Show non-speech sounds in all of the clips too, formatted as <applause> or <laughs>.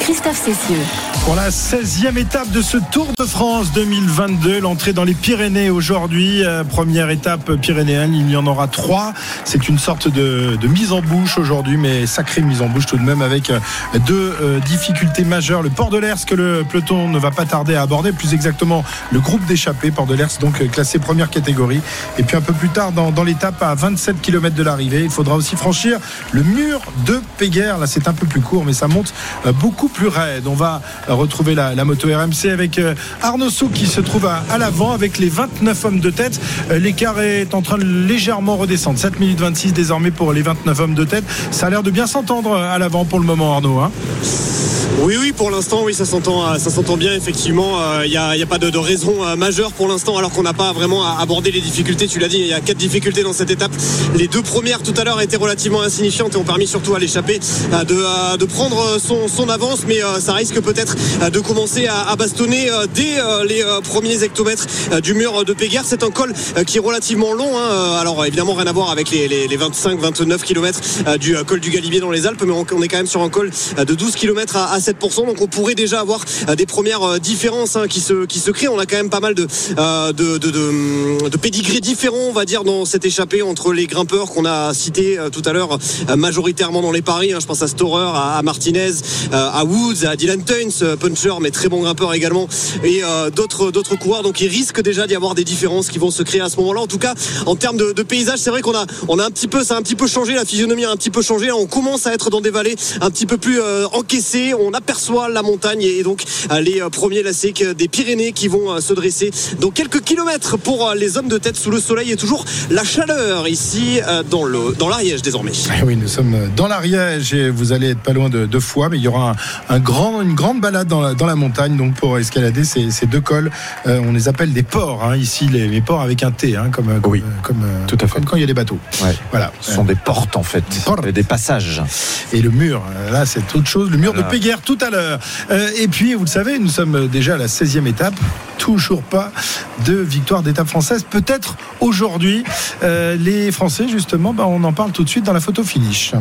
Christophe Cessieux. Pour la 16e étape de ce Tour de France 2022, l'entrée dans les Pyrénées aujourd'hui, euh, première étape pyrénéenne, il y en aura trois. C'est une sorte de, mise en bouche aujourd'hui, mais sacrée mise en bouche tout de même avec euh, deux euh, difficultés majeures. Le Port de l'Ers que le peloton ne va pas tarder à aborder, plus exactement le groupe d'échappée, Port de l'Ers donc classé première catégorie. Et puis un peu plus tard dans, dans l'étape à 27 km de l'arrivée, il faudra aussi franchir le mur de Péguerre. Là c'est un peu plus court, mais ça monte euh, plus raide. On va retrouver la, moto RMC avec euh, Arnaud Souk qui se trouve à, l'avant avec les 29 hommes de tête. Euh, L'écart est en train de légèrement redescendre. 7 minutes 26 désormais pour les 29 hommes de tête. Ça a l'air de bien s'entendre euh, à l'avant pour le moment Arnaud. hein. Oui, oui, pour l'instant, oui, ça s'entend, bien. Effectivement, il n'y a, pas de, raison majeure pour l'instant, alors qu'on n'a pas vraiment abordé les difficultés. Tu l'as dit, il y a quatre difficultés dans cette étape. Les deux premières tout à l'heure étaient relativement insignifiantes et ont permis surtout à l'échappée euh, de, prendre son avance, mais euh, ça risque peut-être euh, de commencer à, bastonner euh, dès les premiers hectomètres du mur de Péguerre. C'est un col qui est relativement long. hein. Alors évidemment, rien à voir avec les, les, les 25-29 km du col du Galibier dans les Alpes, mais on, est quand même sur un col de 12 km à, à 7%. Donc on pourrait déjà avoir des premières différences hein, qui, se, qui se créent. On a quand même pas mal de, de, de, de, de pédigrés différents, on va dire, dans cette échappée entre les grimpeurs qu'on a cités tout à l'heure, majoritairement dans les paris. hein. Je pense à Storer, à, à Martinez, à Woods, à Dylan Tunes, euh, puncher, mais très bon grimpeur également, et euh, d'autres d'autres coureurs. Donc il risque déjà d'y avoir des différences qui vont se créer à ce moment-là. En tout cas, en termes de, paysage, c'est vrai qu'on a on a un petit peu ça a un petit peu changé, la physionomie a un petit peu changé. On commence à être dans des vallées un petit peu plus euh, encaissées. On aperçoit la montagne et, donc les premiers lacets des Pyrénées qui vont se dresser. Donc quelques kilomètres pour les hommes de tête sous le soleil et toujours la chaleur ici dans le dans l'Ariège désormais. Eh Oui, nous sommes dans l'Ariège et vous allez être pas loin de, de Foix, mais il y aura un, un grand, une grande balade dans la, dans la montagne donc pour escalader ces, ces deux cols. Euh, on les appelle des ports hein, ici, les, les ports avec un T, hein, comme, comme, Oui, comme, euh, tout à fait. comme quand il y a des bateaux. Ouais. Voilà. Ce sont des portes en fait, portes. Et des passages. Et le mur, euh, là c'est autre chose, le mur Voilà. de Péguerre tout à l'heure. Euh, et puis vous le savez, nous sommes déjà à la 16e étape, toujours pas de victoire d'étape française. Peut-être aujourd'hui, Euh, les Français justement, bah, on en parle tout de suite dans la photo finish.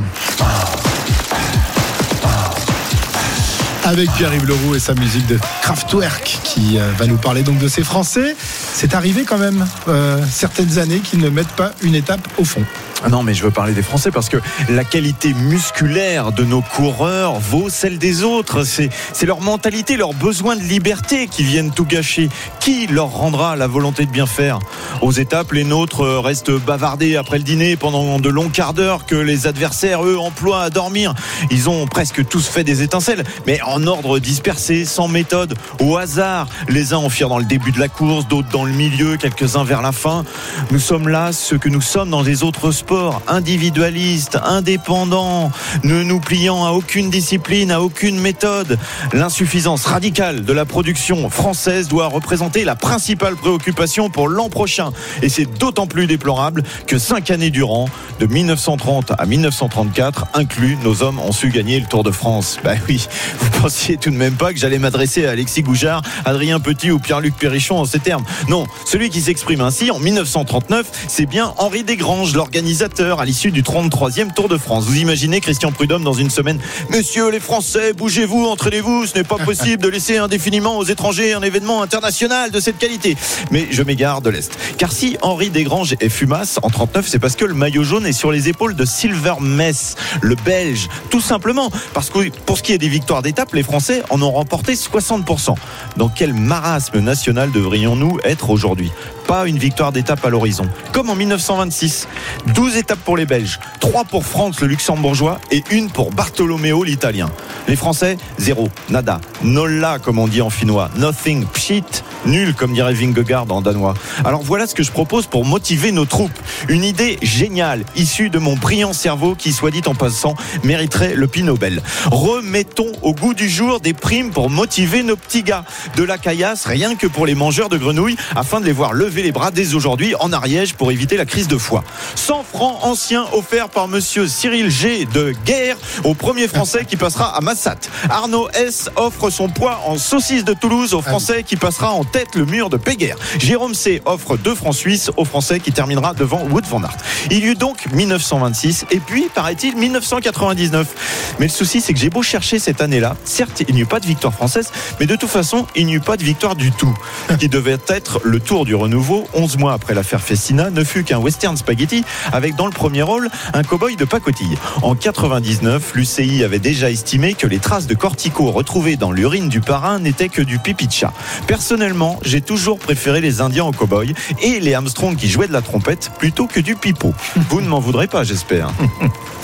Avec Pierre-Yves Leroux et sa musique de Kraftwerk qui euh, va nous parler donc de ces Français. C'est arrivé quand même euh, certaines années qu'ils ne mettent pas une étape au fond. Non, mais je veux parler des Français parce que la qualité musculaire de nos coureurs vaut celle des autres. C'est, c'est leur mentalité, leur besoin de liberté qui viennent tout gâcher. Qui leur rendra la volonté de bien faire? Aux étapes, les nôtres euh, restent bavardés après le dîner pendant de longs quarts d'heure que les adversaires, eux, emploient à dormir. Ils ont presque tous fait des étincelles, mais en ordre dispersé, sans méthode, au hasard. Les uns en firent dans le début de la course, d'autres dans le milieu, quelques-uns vers la fin. Nous sommes là ce que nous sommes dans les autres sports, individualistes, indépendants, ne nous pliant à aucune discipline, à aucune méthode. L'insuffisance radicale de la production française doit représenter la principale préoccupation pour l'an prochain. Et c'est d'autant plus déplorable que cinq années durant, de 1930 à 1934, inclus, nos hommes ont su gagner le Tour de France. Bah oui, vous pensiez tout de même pas que j'allais m'adresser à Alexis Goujard, Adrien Petit ou Pierre-Luc Perrichon en ces termes. Non, celui qui s'exprime ainsi en 1939, c'est bien Henri Desgranges, l'organisateur à l'issue du 33e Tour de France. Vous imaginez Christian Prudhomme dans une semaine Messieurs les Français, bougez-vous, entraînez-vous, ce n'est pas <laughs> possible de laisser indéfiniment aux étrangers un événement international de cette qualité. Mais je m'égare de l'Est. Car si Henri Desgranges est fumasse en 39, c'est parce que le maillot jaune est sur les épaules de Silver Mess, le Belge. Tout simplement parce que pour ce qui est des victoires d'étape, les Français en ont remporté 60%. Dans quel marasme national devrions-nous être aujourd'hui? Pas une victoire d'étape à l'horizon. Comme en 1926. 12 étapes pour les Belges, 3 pour France le luxembourgeois et une pour Bartolomeo l'italien. Les Français, zéro, nada, nolla comme on dit en finnois, nothing, pshit, nul comme dirait Vingegaard en danois. Alors voilà ce que je propose pour motiver nos troupes. Une idée géniale, issue de mon brillant cerveau qui, soit dit en passant, mériterait le prix Nobel. Remettons au goût du jour des primes pour motiver nos petits gars. De la caillasse, rien que pour les mangeurs de grenouilles, afin de les voir lever les bras dès aujourd'hui en Ariège pour éviter la crise de foie. 100 francs anciens offerts par monsieur Cyril G de Guerre au premier français qui passera à Massat. Arnaud S offre son poids en saucisse de Toulouse au français qui passera en tête le mur de Péguerre. Jérôme C offre 2 francs suisses au français qui terminera devant Wood van Aert. Il y eut donc 1926 et puis, paraît-il, 1999. Mais le souci, c'est que j'ai beau chercher cette année-là. Certes, il n'y eut pas de victoire française, mais de toute façon, il n'y eut pas de victoire du tout. Qui devait être le tour du renouveau, 11 mois après l'affaire Festina, ne fut qu'un western spaghetti avec dans le premier rôle un cow-boy de pacotille. En 99, l'UCI avait déjà estimé que les traces de cortico retrouvées dans l'urine du parrain n'étaient que du pipi de chat. Personnellement, j'ai toujours préféré les Indiens aux cow-boys et les Armstrong qui jouaient de la trompette plutôt que du pipeau. Vous ne m'en voudrez pas, j'espère.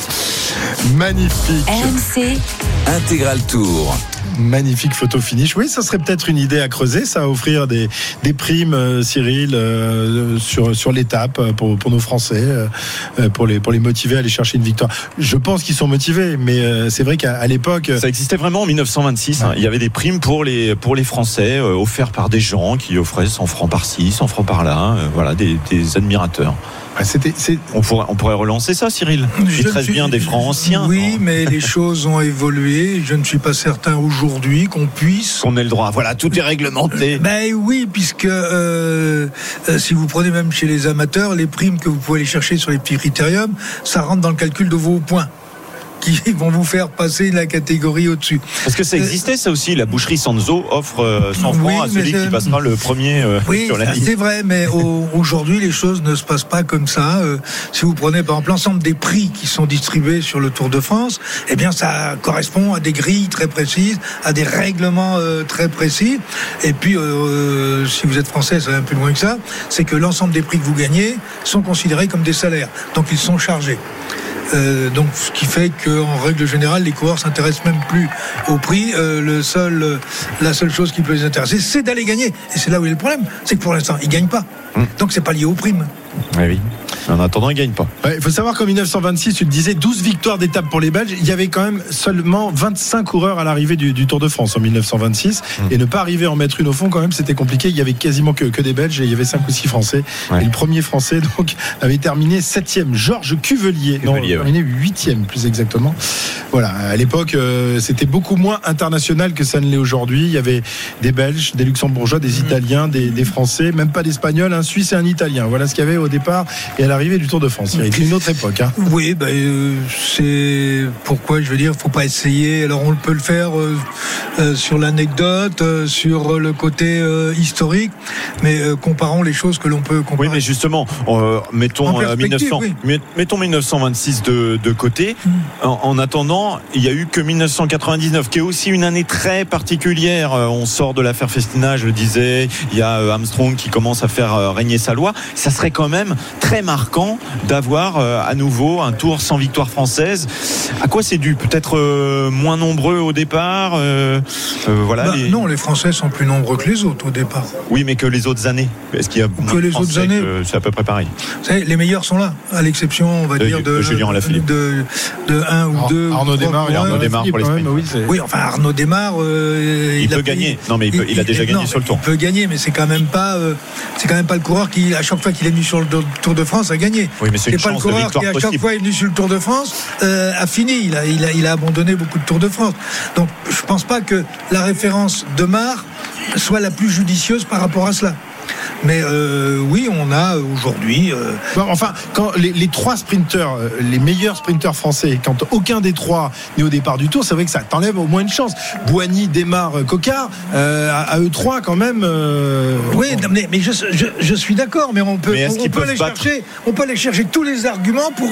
<laughs> Magnifique. RMC, Intégral Tour. Magnifique photo finish. Oui, ça serait peut-être une idée à creuser, ça, à offrir des, des primes, euh, Cyril, euh, sur, sur l'étape euh, pour, pour nos Français, euh, pour, les, pour les motiver à aller chercher une victoire. Je pense qu'ils sont motivés, mais euh, c'est vrai qu'à l'époque. Ça existait vraiment en 1926. hein. Il y avait des primes pour les, pour les Français, offerts par des gens qui offraient 100 francs par-ci, 100 francs par-là. voilà, des, des admirateurs. Ah, C'était, c'est- On pourrait, on pourrait relancer ça, Cyril. Je Il reste suis- bien des francs anciens. Oui, mais les <laughs> choses ont évolué. Je ne suis pas certain aujourd'hui qu'on puisse. Qu'on ait le droit. Voilà, tout est réglementé. Ben oui, puisque euh, euh, si vous prenez même chez les amateurs, les primes que vous pouvez aller chercher sur les petits critériums, ça rentre dans le calcul de vos points qui <laughs> vont vous faire passer la catégorie au-dessus. Parce que ça existait, ça aussi. La boucherie Sanzo offre euh, 100 francs Oui, à celui qui passera le premier euh, Oui, sur la liste. c'est vrai, mais au- aujourd'hui, les choses ne se passent pas comme ça. Euh, si vous prenez par exemple l'ensemble des prix qui sont distribués sur le Tour de France, eh bien, ça correspond à des grilles très précises, à des règlements euh, très précis. Et puis, euh, si vous êtes français, ça va un peu loin que ça, c'est que l'ensemble des prix que vous gagnez sont considérés comme des salaires. Donc, ils sont chargés. Euh, donc, ce qui fait qu'en règle générale, les coureurs s'intéressent même plus au prix. Euh, le seul, euh, la seule chose qui peut les intéresser, c'est d'aller gagner. Et c'est là où est le problème, c'est que pour l'instant, ils gagnent pas. Donc, c'est pas lié aux primes. Oui, oui. En attendant, il gagne pas. Ouais, Il faut savoir qu'en 1926, tu le disais, 12 victoires d'étape pour les Belges. Il y avait quand même seulement 25 coureurs à l'arrivée du, du Tour de France en 1926. Et ne pas arriver à en mettre une au fond, quand même, c'était compliqué. Il y avait quasiment que, que des Belges et il y avait 5 ou 6 Français. Ouais. Et le premier Français, <laughs> donc, avait terminé 7e. Georges Cuvelier. Non, Cuvelier, ouais. terminé 8e, plus exactement. Voilà. À l'époque, euh, c'était beaucoup moins international que ça ne l'est aujourd'hui. Il y avait des Belges, des Luxembourgeois, des Italiens, des, des Français, même pas d'Espagnols, un Suisse et un Italien. Voilà ce qu'il y avait au départ et à l'arrivée du Tour de France. Il y avait une autre époque. Hein. Oui, ben, euh, c'est pourquoi je veux dire, faut pas essayer. Alors on peut le faire euh, euh, sur l'anecdote, euh, sur le côté euh, historique, mais euh, comparons les choses que l'on peut comparer. Oui, mais justement, euh, mettons, En euh, perspective, 1900 oui. met- mettons 1926 de, de côté. En, en attendant, il y a eu que 1999, qui est aussi une année très particulière. On sort de l'affaire Festina, je le disais. Il y a Armstrong qui commence à faire régner sa loi. Ça serait quand même très marquant d'avoir euh, à nouveau un tour sans victoire française. À quoi c'est dû Peut-être euh, moins nombreux au départ. euh, euh, voilà. Bah, les- Non, les Français sont plus nombreux que les autres au départ. Oui, mais que les autres années. Est-ce qu'il y a moins de les autres années. que- C'est à peu près pareil. Vous savez, les meilleurs sont là, à l'exception, on va De- dire, de, de Julien Alaphilippe. de, de un ou Ar- deux. Arnaud coureurs. Arnaud Desmar pour les quand même, sprints. oui, enfin Arnaud démarre. euh, Il peut gagner. Non, mais il peut- il a déjà gagné non, sur le Tour. Il peut gagner, mais c'est quand même pas, euh, c'est quand même pas le coureur qui, à chaque fois qu'il est venu sur le Tour de France, a gagné. Oui, mais c'est une pas le de coureur victoire qui, à chaque possible. fois est venu sur le Tour de France, euh, a fini. Il a, il a, il a abandonné beaucoup de Tours de France. Donc, je pense pas que la référence de Mar soit la plus judicieuse par rapport à cela. Mais euh, oui, on a aujourd'hui. euh, Bon, enfin, quand les, les trois sprinteurs, euh, les meilleurs sprinteurs français, quand aucun des trois n'est au départ du tour, c'est vrai que ça t'enlève au moins une chance. Boigny démarre Cocard, euh, à, à eux trois quand même. euh, Oui, non, mais, mais je, je- je suis d'accord, mais on peut, Mais on, peut aller battre chercher, on peut aller chercher tous les arguments pour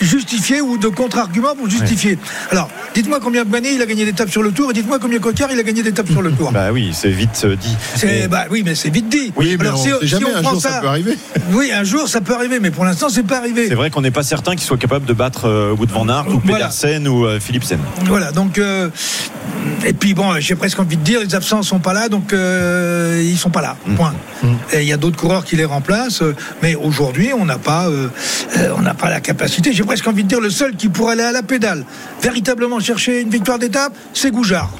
justifier ou de contre-arguments pour justifier. Alors, dites-moi combien Boigny il a gagné d'étapes sur le Tour et dites-moi combien Cocard il a gagné d'étapes sur le Tour. Bah oui, c'est vite dit. C'est- Et- bah oui, mais c'est vite dit. Oui, mais Alors on si, sait si jamais, on un jour, ça ça, peut arriver. <laughs> Oui, un jour ça peut arriver, mais pour l'instant c'est pas arrivé. C'est vrai qu'on n'est pas certain qu'il soit capable de battre euh, Wout van Aert ou Voilà. Pedersen ou euh, Philipsen. Voilà, donc euh, et puis bon, j'ai presque envie de dire, les absents sont pas là, donc euh, ils sont pas là. Point. Et il y a d'autres coureurs qui les remplacent, mais aujourd'hui on n'a pas, euh, euh, on n'a pas la capacité. J'ai presque envie de dire le seul qui pourrait aller à la pédale, véritablement chercher une victoire d'étape, c'est Goujard.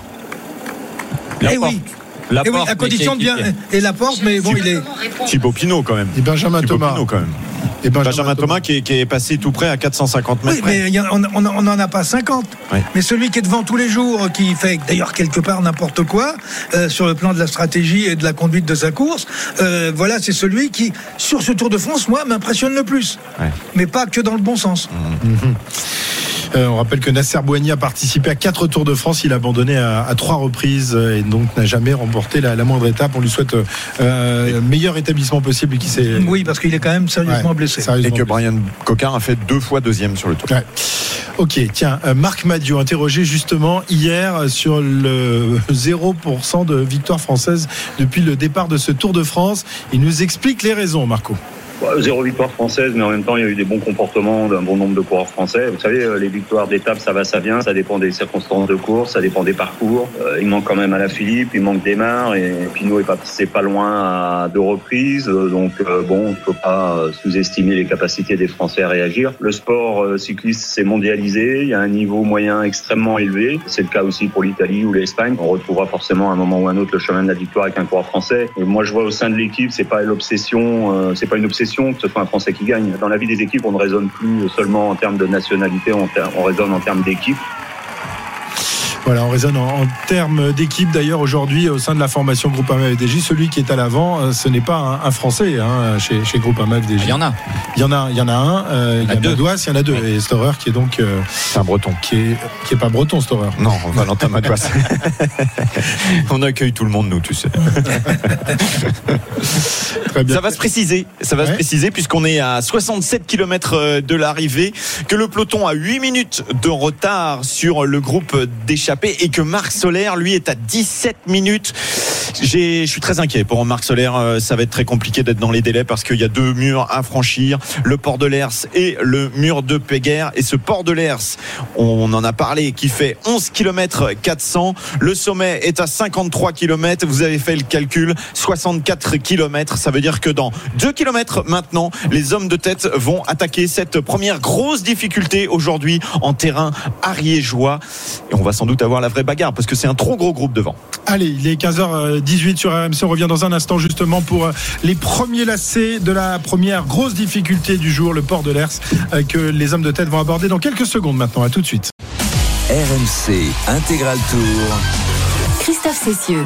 Eh oui. La Et oui, porte, à condition de bien et la porte, mais bon, il est. Thibaut Pinot quand même. Et Benjamin Thibaut Thomas. Pinot quand même. Et Benjamin Thomas qui est, qui est passé tout près à 450 mètres. Oui, mais on n'en a pas 50. Ouais. Mais celui qui est devant tous les jours, qui fait d'ailleurs quelque part n'importe quoi euh, sur le plan de la stratégie et de la conduite de sa course, euh, voilà, c'est celui qui, sur ce Tour de France, moi, m'impressionne le plus. Ouais. Mais pas que dans le bon sens. Euh, on rappelle que Nasser Bouhanni a participé à quatre Tours de France. Il a abandonné à, à trois reprises et donc n'a jamais remporté la, la moindre étape. On lui souhaite euh, euh, le meilleur établissement possible qui Oui, parce qu'il est quand même sérieusement Ouais, blessé. sérieusement Et que blessé. Brian Cocard a fait deux fois deuxième sur le tour. Ouais. Ok, tiens, euh, Marc Madio, interrogé justement hier sur le <laughs> 0% de victoire française depuis le départ de ce Tour de France. Il nous explique les raisons, Marco. Bah, Zéro victoire française, mais en même temps, il y a eu des bons comportements d'un bon nombre de coureurs français. Vous savez, euh, les victoires d'étape, ça va, ça vient, ça dépend des circonstances de course, ça dépend des parcours. Euh, il manque quand même à la Philippe, il manque Desmar, et Pinot est pas, c'est pas loin à deux reprises. Euh, Donc, bon, il faut pas euh, sous-estimer les capacités des Français à réagir. Le sport cycliste s'est mondialisé, il y a un niveau moyen extrêmement élevé. C'est le cas aussi pour l'Italie ou l'Espagne. On retrouvera forcément à un moment ou un autre le chemin de la victoire avec un coureur français. Moi, je vois au sein de l'équipe, c'est pas l'obsession, c'est pas une obsession que ce soit un Français qui gagne. Dans la vie des équipes, on ne raisonne plus seulement en termes de nationalité, on, raisonne en termes d'équipe. Voilà, on raisonne en, en termes d'équipe. D'ailleurs, aujourd'hui, au sein de la formation Groupama FDJ, celui qui est à l'avant, euh, ce n'est pas un, un Français hein, chez, chez Groupama FDJ. Il y en a. Il y en a, il y en a un. euh, il y en a deux. Madouas, il y en a deux. Et Storer qui est donc euh, C'est un breton. qui est qui est pas breton, Storer. Non, Valentin Madouas. <laughs> On accueille tout le monde, nous, tu sais. <laughs> Très bien. Ça va se préciser, ça va Ouais. se préciser puisqu'on est à 67 km de l'arrivée, que le peloton a 8 minutes de retard sur le groupe et que Marc Solaire, lui, est à 17 minutes. Je suis très inquiet pour Marc Solaire. euh, Ça va être très compliqué d'être dans les délais parce qu'il y a deux murs à franchir, le port de l'Ers et le mur de Péguerre. Et ce port de l'Ers, on en a parlé, qui fait 11 km 400. Le sommet est à 53 km. Vous avez fait le calcul, 64 km. Ça veut dire que dans 2 km maintenant, les hommes de tête vont attaquer cette première grosse difficulté aujourd'hui en terrain ariégeois. Et on va sans doute avoir la vraie bagarre parce que c'est un trop gros groupe devant. Allez, il est 15h18 sur RMC. On revient dans un instant justement pour euh, les premiers lacets de la première grosse difficulté du jour, le port de l'Ers, euh, que les hommes de tête vont aborder dans quelques secondes maintenant. À tout de suite. RMC Intégral Tour. Christophe Cessieux.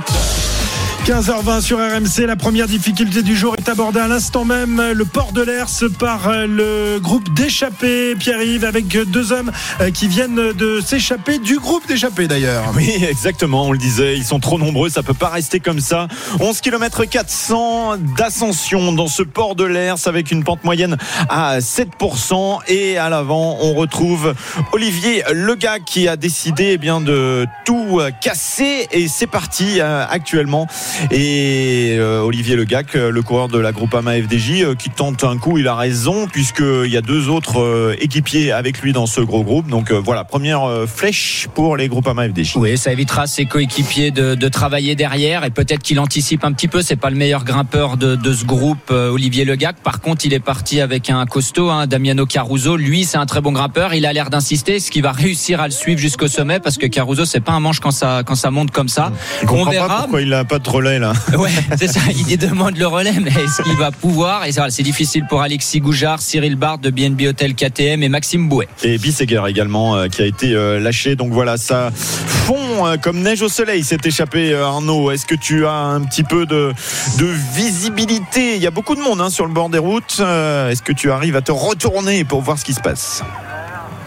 15h20 sur RMC, la première difficulté du jour est abordée à l'instant même, le port de l'Ers par euh, le groupe d'échappés, Pierre-Yves, avec deux hommes euh, qui viennent de s'échapper du groupe d'échappés d'ailleurs. Oui, exactement, on le disait, ils sont trop nombreux, ça peut pas rester comme ça. 11 km 400 d'ascension dans ce port de l'Ers avec une pente moyenne à 7% et à l'avant, on retrouve Olivier Lega qui a décidé eh bien de tout casser et c'est parti euh, actuellement. Et euh, Olivier Legac, euh, le coureur de la Groupama FDJ, euh, qui tente un coup, il a raison, puisqu'il y a deux autres euh, équipiers avec lui dans ce gros groupe. Donc euh, voilà, première euh, flèche pour les Groupama FDJ. Oui, ça évitera ses coéquipiers de, de travailler derrière et peut-être qu'il anticipe un petit peu. C'est pas le meilleur grimpeur de, de ce groupe, euh, Olivier Legac. Par contre, il est parti avec un costaud, hein, Damiano Caruso. Lui, c'est un très bon grimpeur. Il a l'air d'insister, ce qui va réussir à le suivre jusqu'au sommet parce que Caruso, c'est pas un manche quand ça quand ça monte comme ça. Je On verra. pas pourquoi il n'a pas de relais là. <laughs> Ouais, c'est ça. Il demande le relais, mais est-ce qu'il va pouvoir Et ça, c'est difficile pour Alexis Goujard, Cyril Barth de BNB Hotel KTM et Maxime Bouet. Et Bisseguer également euh, qui a été euh, lâché. Donc voilà, ça fond euh, comme neige au soleil s'est échappé Arnaud. Est-ce que tu as un petit peu de, de visibilité? Il y a beaucoup de monde hein, sur le bord des routes. Est-ce que tu arrives à te retourner pour voir ce qui se passe?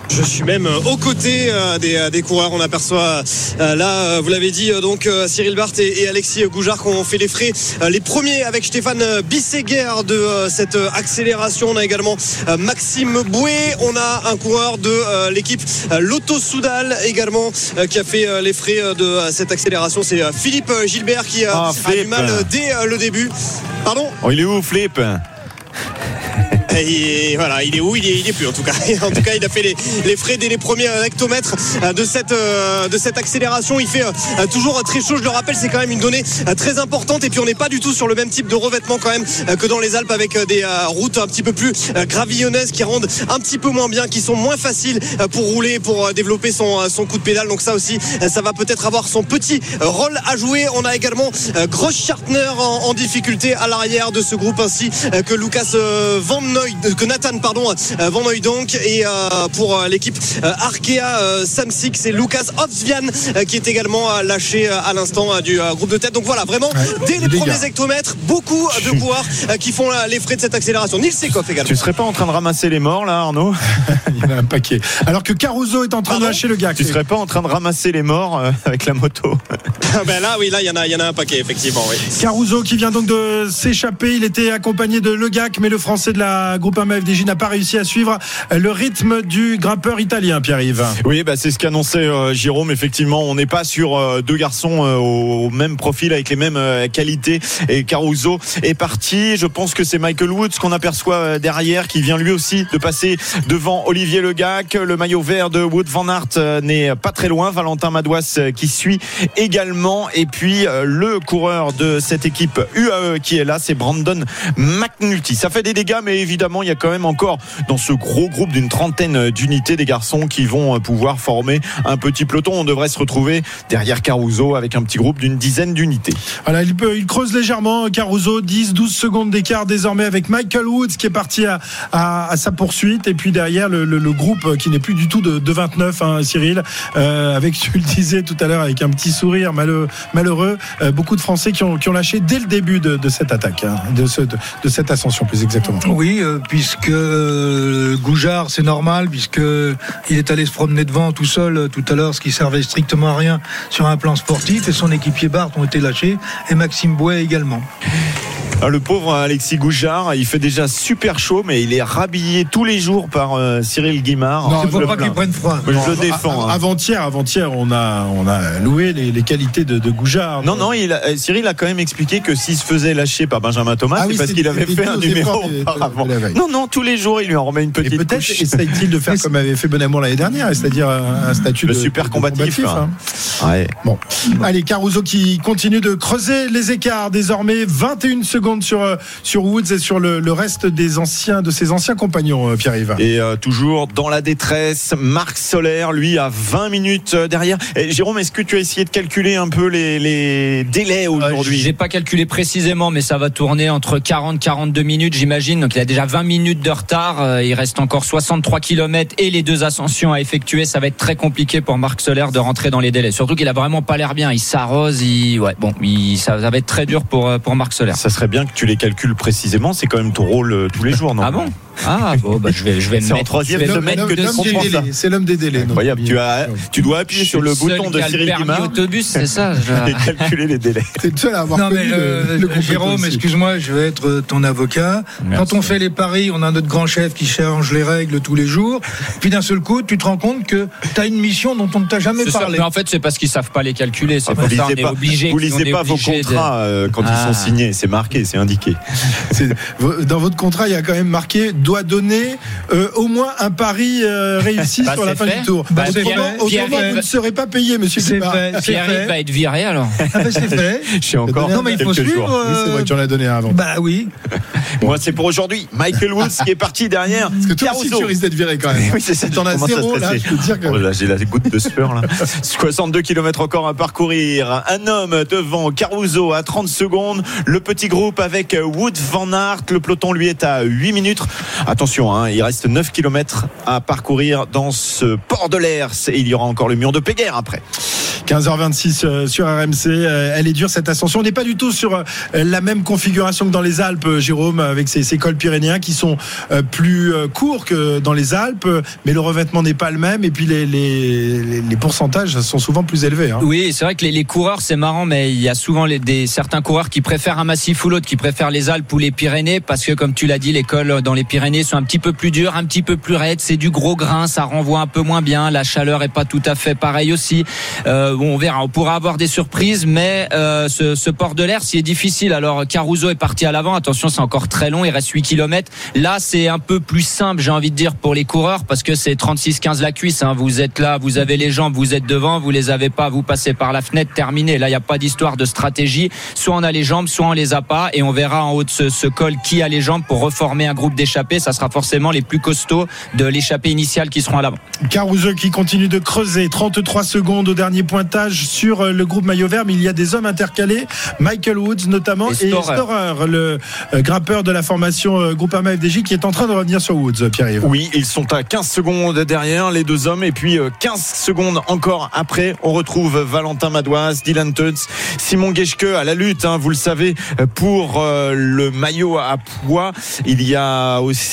Je suis même euh, aux côtés euh, des, euh, des coureurs. On aperçoit là, vous l'avez dit, donc Cyril Barth et, et Alexis Goujard qui ont fait les frais. Les premiers avec Stéphane Bisseguer de cette accélération. On a également Maxime Bouet. On a un coureur de l'équipe Lotto Soudal également qui a fait les frais de cette accélération. C'est Philippe Gilbert qui Ah, a Philippe. du mal dès le début. Pardon? Oh, il est où, Flip Et voilà, il est où? Il est, il est plus en tout cas. <laughs> En tout cas, il a fait les, les frais dès les premiers hectomètres de cette, de cette accélération. Il fait toujours très chaud. Je le rappelle, c'est quand même une donnée très importante. Et puis on n'est pas du tout sur le même type de revêtement quand même que dans les Alpes avec des routes un petit peu plus gravillonneuses qui rendent un petit peu moins bien, qui sont moins faciles pour rouler, pour développer son, son coup de pédale. Donc ça aussi, ça va peut-être avoir son petit rôle à jouer. On a également Gross Schartner en, difficulté à l'arrière de ce groupe ainsi que Lucas Van que Nathan pardon Van Noy donc et pour l'équipe Arkea Samsic c'est Lucas Ovsvian qui est également lâché à l'instant du groupe de tête. Donc voilà, vraiment dès les premiers hectomètres, beaucoup de <laughs> coureurs qui font les frais de cette accélération. Nils Sekoff également. Tu serais pas en train de ramasser les morts là, Arnaud <laughs> Il y en a un paquet. Alors que Caruso est en train de lâcher le gars. Tu serais pas en train de ramasser les morts avec la moto <laughs> Ben là, oui, là, il y en a, il y en a un paquet effectivement. Oui. Caruso qui vient donc de s'échapper. Il était accompagné de Le Gac, mais le Français de la groupe FDJ n'a pas réussi à suivre le rythme du grimpeur italien, Pierre-Yves. Oui, bah, c'est ce qu'annonçait euh, Jérôme. Effectivement, on n'est pas sur euh, deux garçons euh, au même profil avec les mêmes qualités. Et Caruso est parti. Je pense que c'est Michael Woods qu'on aperçoit derrière, qui vient lui aussi de passer devant Olivier Legac. Le maillot vert de Wood Van Aert n'est pas très loin. Valentin Madouas qui suit également. Et puis le coureur de cette équipe UAE qui est là, c'est Brandon McNulty. Ça fait des dégâts, mais évidemment, il y a quand même encore dans ce gros groupe d'une trentaine d'unités des garçons qui vont pouvoir former un petit peloton. On devrait se retrouver derrière Caruso avec un petit groupe d'une dizaine d'unités. Voilà, il, peut, il creuse légèrement Caruso, 10-12 secondes d'écart désormais avec Michael Woods qui est parti à, à, sa poursuite. Et puis derrière le, le, groupe qui n'est plus du tout de, de 29, hein, Cyril, euh, avec, <laughs> tu le disais tout à l'heure, avec un petit sourire malheureux, malheureux euh, beaucoup de Français qui ont, qui ont lâché dès le début de, de cette attaque, hein, de, ce, de, de, cette ascension plus exactement. Oui, euh, puisque euh, Goujard, c'est normal, puisque il est allé se promener devant tout seul euh, tout à l'heure, ce qui servait strictement à rien sur un plan sportif, et son équipier Bart ont été lâchés, et Maxime Bouet également. Ah, le pauvre Alexis Gouchard, il fait déjà super chaud, mais il est rhabillé tous les jours par euh, Cyril Guimard. Non, il faut pas qu'il prenne froid. Je le défends. hein. Avant-hier, avant-hier, on a, on a loué les, les qualités de, de Goujard. Non, non, il a, Cyril a quand même expliqué que s'il se faisait lâcher par Benjamin Thomas, Ah c'est oui, parce qu'il avait fait un numéro auparavant. Non, non, tous les jours, il lui en remet une Et petite peut-être couche. essaye-t-il de faire comme avait fait Bonamour l'année dernière, c'est-à-dire un, un statut Le de super de combatif, hein. Ouais. Bon, allez, Caruso qui continue de creuser les écarts. Désormais, 21 secondes sur euh, sur Woods et sur le, le reste des anciens de ses anciens compagnons, euh, Pierre-Yves. Et euh, toujours dans la détresse, Marc Solaire, lui, à 20 minutes euh, derrière. Et Jérôme, est-ce que tu as essayé de calculer un peu les, les délais aujourd'hui? J'ai pas calculé précisément, mais ça va tourner entre 40 42 minutes, j'imagine. Donc il a déjà 20 minutes de retard. Euh, Il reste encore 63 km et les deux ascensions à effectuer. Ça va être très compliqué pour Marc Soler de rentrer dans les délais. Surtout qu'il a vraiment pas l'air bien. Il s'arrose. Il... Ouais, bon, il... ça, ça va être très dur pour euh, pour Marc Soler. Ça serait bien que tu les calcules précisément. C'est quand même ton rôle euh, tous les jours, non? Ah bon? Ah bon, bah, je vais je vais me mettre. troisième semaine mettre que tu dessus. L'homme des comprends ça. délais, c'est l'homme des délais. Incroyable. Tu, as, tu dois appuyer sur le bouton de Cyril Guimard autobus, c'est ça. <laughs> je- et calculer les délais. C'est le seul à avoir Non mais euh, Jérôme, excuse-moi, je vais être ton avocat. Merci. Quand on fait les paris, on a notre grand chef qui change les règles tous les jours. Puis d'un seul coup, tu te rends compte que tu as une mission dont on ne t'a jamais parlé. Mais en fait, c'est parce qu'ils savent pas les calculer. C'est Ah, pour ça on lisez est pas, obligé. vous on lisez pas vos de- contrats euh, quand ils Ah. sont signés. C'est marqué, c'est indiqué. Dans votre contrat, il y a quand même marqué doit donner euh, au moins un pari euh, réussi <laughs> Bah, sur la c'est fin fait. du tour. Bah, autrement. Pierre- vous ne serez pas payé, monsieur fait. va être viré alors. Ah ben, c'est fait. <laughs> J'ai encore Non mais il faut suivre. jours. Oui, c'est vrai que tu en as donné un avant. Bah oui. <laughs> Moi, c'est pour aujourd'hui. Michael Woods qui est parti derrière. Parce que toi aussi, Caruso. tu risques d'être viré quand même. Oui, c'est ça. T'en as je zéro, là, stresser. je peux te dire que- Oh là, j'ai la goutte de sueur, là. 62 km encore à parcourir. Un homme devant Caruso à 30 secondes. Le petit groupe avec Wood Van Aert. Le peloton, lui, est à 8 minutes. Attention, hein, il reste 9 km à parcourir dans ce port de. Et il y aura encore le mur de Péguerre après. 15h26 euh, sur RMC. Euh, Elle est dure cette ascension. On n'est pas du tout sur euh, la même configuration que dans les Alpes, Jérôme, avec ces, ces cols pyrénéens qui sont plus courts que dans les Alpes, mais le revêtement n'est pas le même et puis les, les, les- les pourcentages sont souvent plus élevés. hein. Oui, c'est vrai que les, les coureurs, c'est marrant, mais il y a souvent les, des, certains coureurs qui préfèrent un massif ou l'autre, qui préfèrent les Alpes ou les Pyrénées, parce que comme tu l'as dit, les cols dans les Pyrénées sont un petit peu plus durs, un petit peu plus raides, c'est du gros grain, ça renvoie un peu moins bien, la chaleur est pas tout à fait pareille aussi. Euh, bon, on verra. On pourra avoir des surprises, mais euh, ce, ce, port de l'air, s'il est difficile. Alors Caruso est parti à l'avant. Attention, c'est encore très long. Il reste 8 km. Là, c'est un peu plus simple, j'ai envie de dire, pour les coureurs, parce que c'est 36-15 la cuisse. Hein. Vous êtes là, vous avez les jambes, vous êtes devant, vous les avez pas, vous passez par la fenêtre, terminé. Là, il n'y a pas d'histoire de stratégie. Soit on a les jambes, soit on les a pas, et on verra en haut de ce, ce col qui a les jambes pour reformer un groupe d'échappés. Ça sera forcément les plus costauds de l'échappée initiale qui seront à l'avant. Caruso qui continue de creuser. 33 secondes au dernier pointage sur euh, le groupe maillot vert, mais il y a des hommes intercalés. Michael Woods notamment et, Storer, le euh, grimpeur de la formation euh, Groupama FDJ qui est en train de revenir sur Woods, Pierre-Yves. Oui, ils sont à 15 secondes derrière les deux hommes et puis 15 secondes encore après, on retrouve Valentin Madoise, Dylan Tuts, Simon Geschke à la lutte, hein, vous le savez, pour le maillot à poids. Il y a aussi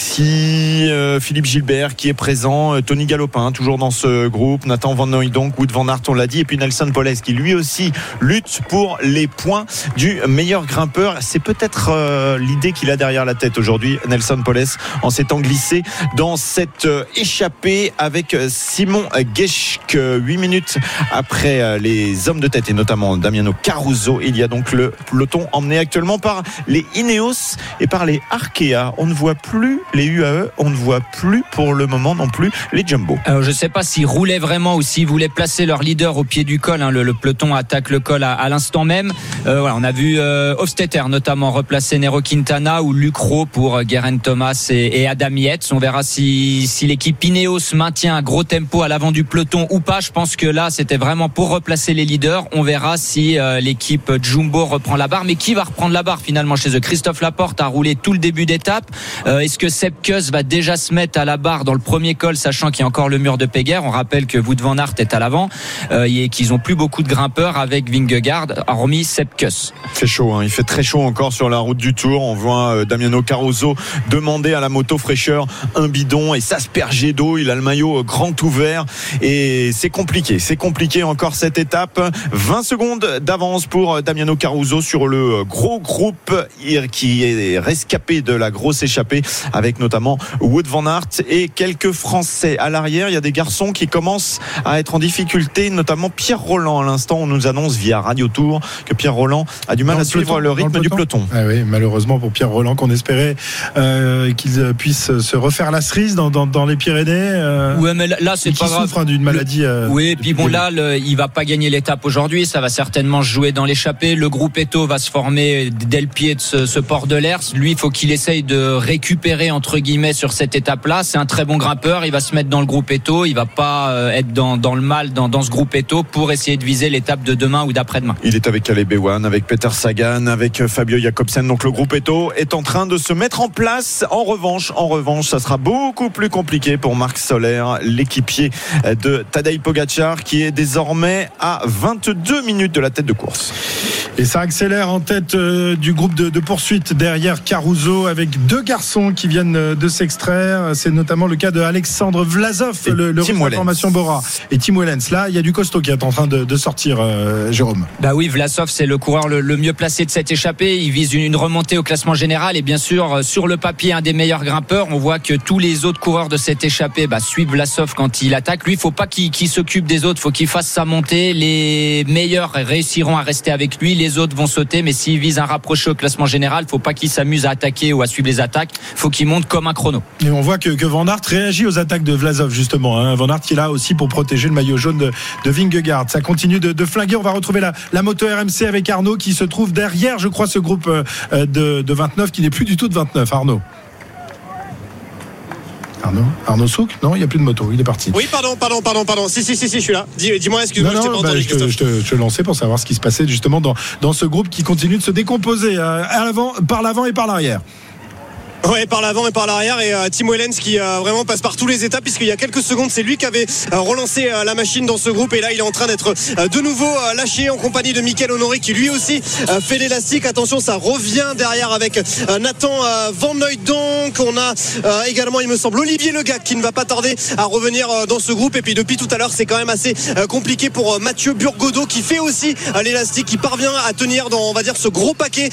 Philippe Gilbert qui est présent, Tony Galopin toujours dans ce groupe, Nathan Van donc Wood Van Aert on l'a dit, et puis Nelson Poles qui lui aussi lutte pour les points du meilleur grimpeur. C'est peut-être euh, l'idée qu'il a derrière la tête aujourd'hui, Nelson Poles, en s'étant glissé dans cette euh, échappée avec euh, Simon Geschke. 8 minutes après les hommes de tête et notamment Damiano Caruso, il y a donc le peloton emmené actuellement par les Ineos et par les Arkea. On ne voit plus les UAE, on ne voit plus pour le moment non plus les Jumbo. Alors je ne sais pas s'ils roulaient vraiment ou s'ils voulaient placer leur leader au pied du col. Hein. Le, peloton attaque le col à, l'instant même. Euh, voilà, on a vu euh, Hofstetter notamment replacer Nero Quintana ou Lucro pour euh, Guerin Thomas et, Adam Yates. On verra si, si l'équipe Ineos maintient un gros tempo à l'avant du peloton ou pas. Je pense que là, c'était vraiment pour replacer les leaders. On verra si l'équipe Jumbo reprend la barre. Mais qui va reprendre la barre finalement chez eux? Christophe Laporte a roulé tout le début d'étape. Est-ce que Sepp Kuss va déjà se mettre à la barre dans le premier col, sachant qu'il y a encore le mur de Péguerre On rappelle que Wout van Aert est à l'avant euh, et qu'ils ont plus beaucoup de grimpeurs avec Vingegaard, hormis Sepkus. Il fait chaud, hein. il fait très chaud encore sur la route du Tour. On voit euh, Damiano Caruso demander à la moto fraîcheur un bidon et s'asperger d'eau. Il a le maillot euh, grand ouvert et c'est compliqué. C'est compliqué encore cette étape. 20 secondes d'avance pour Damiano Caruso sur le gros groupe qui est rescapé de la grosse échappée avec notamment Wood van Aert et quelques Français à l'arrière. Il y a des garçons qui commencent à être en difficulté, notamment Pierre Roland. À l'instant, on nous annonce via Radio Tour que Pierre Roland a du mal à suivre le rythme du peloton. Ah oui, malheureusement pour Pierre Roland, qu'on espérait euh, qu'il puisse se refaire la cerise dans, dans, les Pyrénées. Euh, oui, mais là, c'est pas grave. souffre hein, d'une maladie. Euh, oui, et puis bon, là, il va pas gagner l'étape aujourd'hui. Ça va certainement jouer dans l'échappée. Le groupe Eto va se former dès le pied de ce, port de l'Ers. Lui, il faut qu'il essaye de récupérer entre guillemets sur cette étape-là. C'est un très bon grimpeur. Il va se mettre dans le groupe Eto. Il va pas être dans, dans le mal dans, dans ce groupe Eto pour essayer de viser l'étape de demain ou d'après-demain. Il est avec Caleb Ewan, avec Peter Sagan, avec Fabio Jacobsen. Donc le groupe Eto est en train de se mettre en place. En revanche, en revanche, ça sera beaucoup plus compliqué pour Marc Soler, l'équipier de Tadej Pogacar, qui est désormais à 22 minutes de la tête de course. Et ça accélère en tête euh, du groupe de, poursuite derrière Caruso avec deux garçons qui viennent euh, de s'extraire. C'est notamment le cas de Alexandre Vlasov, le, le de formation Bora. Et Tim Wellens. Là, il y a du costaud qui est en train de, sortir, euh, Jérôme. Bah oui, Vlasov, c'est le coureur le, mieux placé de cette échappée. Il vise une, remontée au classement général et bien sûr, sur le papier, un des meilleurs grimpeurs. On voit que tous les autres coureurs de cette échappée bah, suivent Vlasov quand il attaque. Lui, il faut pas qu'il s'occupe des autres, faut qu'il fasse sa montée. Les meilleurs réussiront à rester avec lui les autres vont sauter. Mais s'il vise un rapproché au classement général, faut pas qu'il s'amuse à attaquer ou à suivre les attaques. Faut qu'il monte comme un chrono. Et on voit que, que Van Aert réagit aux attaques de Vlasov justement. Hein. Van Aert qui est là aussi pour protéger le maillot jaune de, de Vingegaard. Ça continue de, flinguer. On va retrouver la, la, moto RMC avec Arnaud qui se trouve derrière, je crois, ce groupe euh, de, de 29 qui n'est plus du tout de 29. Arnaud. Arnaud Arnaud Souk? Non, il n'y a plus de moto, il est parti. Oui, pardon, pardon, pardon, pardon. Si, si, si, si je suis là. Dis-moi, excuse-moi, je t'ai pas entendu, je, te, je, te, je te lançais pour savoir ce qui se passait justement dans, dans ce groupe qui continue de se décomposer euh, à l'avant, par l'avant et par l'arrière. Ouais, par l'avant et par l'arrière. Et euh, Tim Wellens qui euh, vraiment passe par tous les étapes, puisqu'il y a quelques secondes, c'est lui qui avait euh, relancé la machine dans ce groupe. Et là, il est en train d'être de nouveau lâché en compagnie de Michael Honoré, qui lui aussi fait l'élastique. Attention, ça revient derrière avec Nathan Van Donc On a également, il me semble, Olivier Legac qui ne va pas tarder à revenir dans ce groupe. Et puis depuis tout à l'heure, c'est quand même assez compliqué pour Mathieu Burgodo qui fait aussi l'élastique, qui parvient à tenir dans, on va dire, ce gros paquet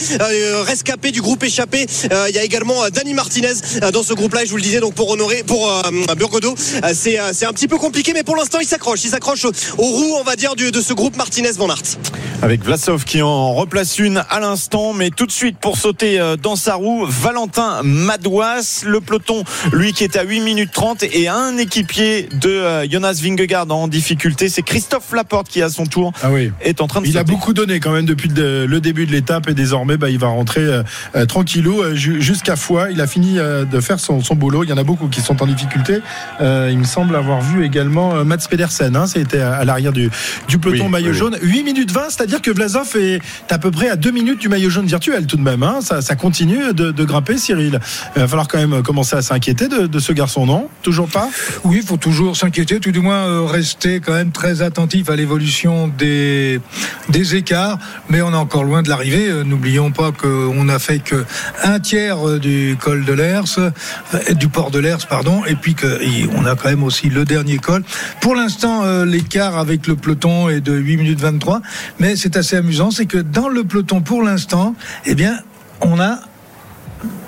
rescapé du groupe échappé. Il y a également Dani Martinez dans ce groupe-là. Et je vous le disais donc pour honorer, pour Burgodo, c'est c'est un petit peu compliqué, mais pour l'instant il s'accroche, il s'accroche aux roues, on va dire, du, de ce groupe Martinez Van Aert. Avec Vlasov qui en replace une à l'instant, mais tout de suite pour sauter dans sa roue, Valentin Madouas, le peloton, lui qui est à 8 minutes 30 et un équipier de Jonas Vingegaard en difficulté, c'est Christophe Laporte qui à son tour ah oui. est en train de Il sauter. a beaucoup donné quand même depuis le début de l'étape et désormais bah, il va rentrer euh, euh, tranquillou euh, jusqu'à Foix. Il a fini de faire son, son, boulot. Il y en a beaucoup qui sont en difficulté. il me semble avoir vu également Mats Pedersen. Hein, C'était à, l'arrière du, du peloton oui, maillot oui. jaune. 8 minutes 20, c'est-à-dire que Vlasov est à peu près à 2 minutes du maillot jaune virtuel tout de même. Hein. Ça, ça, continue de, de, grimper, Cyril. Il va falloir quand même commencer à s'inquiéter de, de, ce garçon, non? Toujours pas? Oui, il faut toujours s'inquiéter, tout du moins rester quand même très attentif à l'évolution des, des écarts. Mais on est encore loin de l'arrivée. N'oublions pas qu'on n'a fait que un tiers du col de l'Ers, du port de l'Ers, pardon, et puis qu'on a quand même aussi le dernier col. Pour l'instant, euh, l'écart avec le peloton est de 8 minutes 23, mais c'est assez amusant, c'est que dans le peloton, pour l'instant, eh bien, on a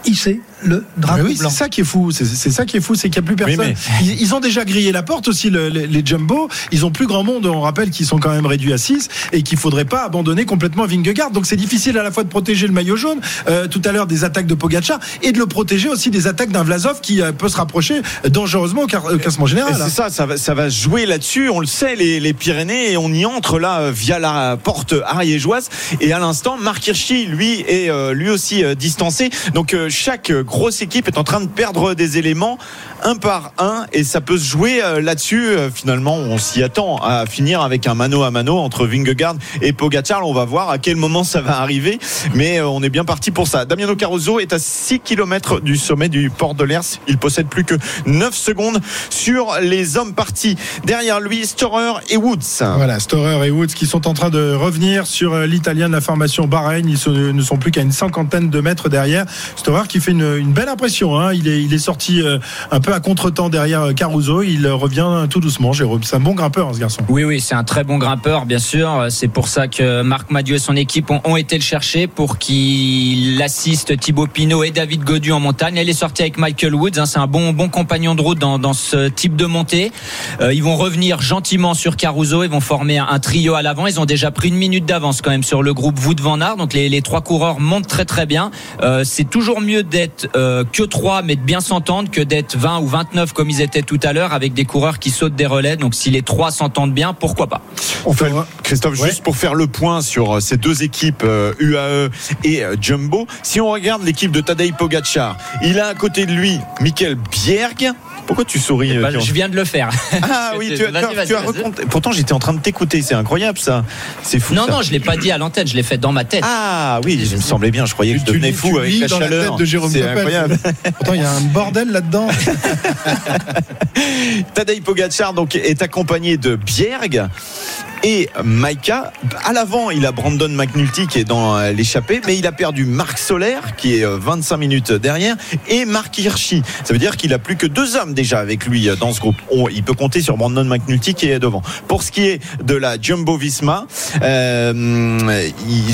hissé le drapeau oui, blanc. C'est ça qui est fou. C'est ça qui est fou, c'est qu'il n'y a plus personne. Oui, mais... ils, ils, ont déjà grillé la porte aussi, le, les, les, jumbo. Ils ont plus grand monde. On rappelle qu'ils sont quand même réduits à 6 et qu'il faudrait pas abandonner complètement Vingegaard. Donc c'est difficile à la fois de protéger le maillot jaune, euh, tout à l'heure des attaques de Pogacar et de le protéger aussi des attaques d'un Vlasov qui euh, peut se rapprocher dangereusement au, car, au classement général. C'est ça, ça va, ça va jouer là-dessus. On le sait, les, les, Pyrénées, et on y entre là euh, via la porte ariégeoise. Et à l'instant, Marc Hirschi, lui, est euh, lui aussi distancé. Donc chaque grosse équipe est en train de perdre des éléments un par un et ça peut se jouer là-dessus. Finalement, on s'y attend à finir avec un mano à mano entre Vingegaard et Pogacar. On va voir à quel moment ça va arriver, mais on est bien parti pour ça. Damiano Caruso est à 6 km du sommet du port de l'Ers. Il possède plus que 9 secondes sur les hommes partis. Derrière lui, Storer et Woods. Voilà, Storer et Woods qui sont en train de revenir sur l'italien de la formation Bahreïn. Ils ne sont plus qu'à une cinquantaine de mètres derrière. Storer qui fait une, belle impression. Hein. Il, est, sorti un peu à contre-temps derrière Caruso. Il revient tout doucement, Jérôme. C'est un bon grimpeur, hein, ce garçon. Oui, oui, c'est un très bon grimpeur, bien sûr. C'est pour ça que Marc Madieu et son équipe ont, été le chercher pour qu'il assiste Thibaut Pinot et David Godu en montagne. Elle est sortie avec Michael Woods. Hein. C'est un bon, compagnon de route dans, ce type de montée. Euh, ils vont revenir gentiment sur Caruso. Ils vont former un, trio à l'avant. Ils ont déjà pris une minute d'avance quand même sur le groupe Wood Van Aert. Donc les, trois coureurs montent très très bien. Euh, c'est toujours mieux d'être euh, que trois, mais de bien s'entendre que d'être 20 ou 29 comme ils étaient tout à l'heure avec des coureurs qui sautent des relais. Donc si les trois s'entendent bien, pourquoi pas? On fait, Christophe, ouais. juste pour faire le point sur ces deux équipes euh, UAE et euh, Jumbo. Si on regarde l'équipe de Tadej Pogacar, il a à côté de lui Michael Bjerg. Pourquoi tu souris bah, Je viens de le faire. Ah <laughs> oui, tu, as, tu as raconté. Pourtant, j'étais en train de t'écouter. C'est incroyable ça. C'est fou. Non, ça. non, je l'ai pas dit à l'antenne. Je l'ai fait dans ma tête. Ah oui, je me semblait bien. Je croyais que je devenais fou avec la dans chaleur. La tête de Jérôme C'est incroyable. <laughs> Pourtant, il y a un bordel là-dedans. <laughs> Tadej Pogacar donc est accompagné de Bjerg et Maika. À l'avant, il a Brandon McNulty qui est dans l'échappée, mais il a perdu Marc Soler qui est 25 minutes derrière et Marc Hirschi. Ça veut dire qu'il a plus que deux hommes déjà avec lui dans ce groupe. On, il peut compter sur Brandon McNulty qui est devant. Pour ce qui est de la Jumbo Visma, euh,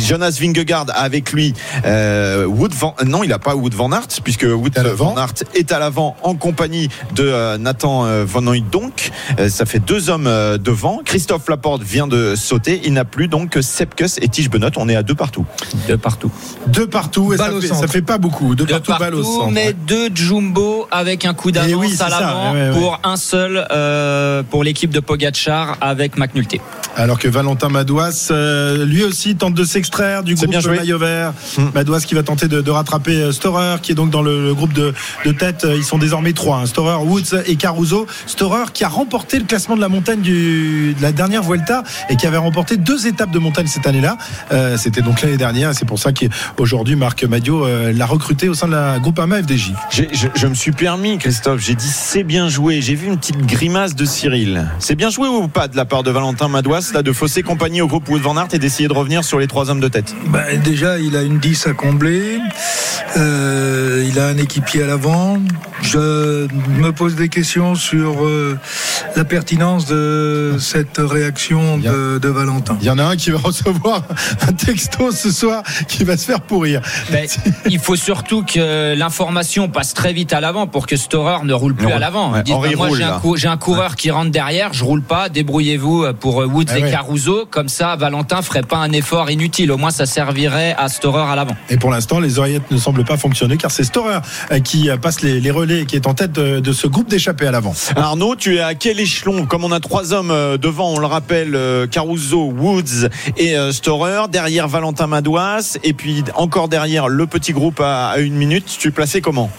Jonas Vingegaard a avec lui euh, Wood Van, non, il n'a pas Wood Van Aert puisque Wood Van Aert est à l'avant en compagnie de euh, Nathan Van Donc, ça fait deux hommes devant. Christophe Laporte vient de sauter. Il n'a plus donc que Sepkus et Tige Benot. On est à deux partout. Deux partout. Deux partout. Et ça fait, ça fait, pas beaucoup. Deux, deux partout, partout balle au centre. mais deux Jumbo avec un coup d'avance oui, à l'avant ouais, ouais, pour un seul euh, pour l'équipe de Pogacar avec McNulty. Alors que Valentin Madouas, euh, lui aussi, tente de s'extraire du groupe de maillot vert. Hum. Madouas qui va tenter de, de rattraper Storer, qui est donc dans le, le groupe de, de, tête. Ils sont désormais trois. Hein. Storer, Woods et Caruso. Storer qui a remporté le classement de la montagne du, de la dernière Vuelta et qui avait remporté deux étapes de montagne cette année-là. Euh, C'était donc l'année dernière. C'est pour ça qu'aujourd'hui, Marc Madio euh, l'a recruté au sein de la groupe AMA FDJ. Je, je, me suis permis, Christophe. J'ai dit c'est bien joué. J'ai vu une petite grimace de Cyril. C'est bien joué ou pas de la part de Valentin Madouas là, de fausser compagnie au groupe Wood Van Aert et d'essayer de revenir sur les trois hommes de tête? Bah, Déjà, il a une 10 à combler. Euh, il a un équipier à l'avant. Je me pose des questions sur euh, la pertinence de cette réaction de, de Valentin. Il y en a un qui va <laughs> recevoir un texto ce soir qui va se faire pourrir. Ben, il faut surtout que l'information passe très vite à l'avant pour que Storer ne roule plus à l'avant. Ouais, bah, moi j'ai un, cou- coureur qui rentre derrière, je roule pas, débrouillez-vous pour euh, Woods Ah et ouais. Caruso. Comme ça, Valentin ferait pas un effort inutile. Au moins, ça servirait à Storer à l'avant. Et pour l'instant, les oreillettes ne semblent pas fonctionner car c'est Storer euh, qui euh, passe les, les relais et qui est en tête de, de ce groupe d'échappés à l'avant. Arnaud, tu es à quel échelon? Comme on a trois hommes devant, on le rappelle, euh, Caruso, Woods et euh, Storer. Derrière Valentin Madouas. Et puis encore derrière le petit groupe à, à une minute. Tu es placé comment?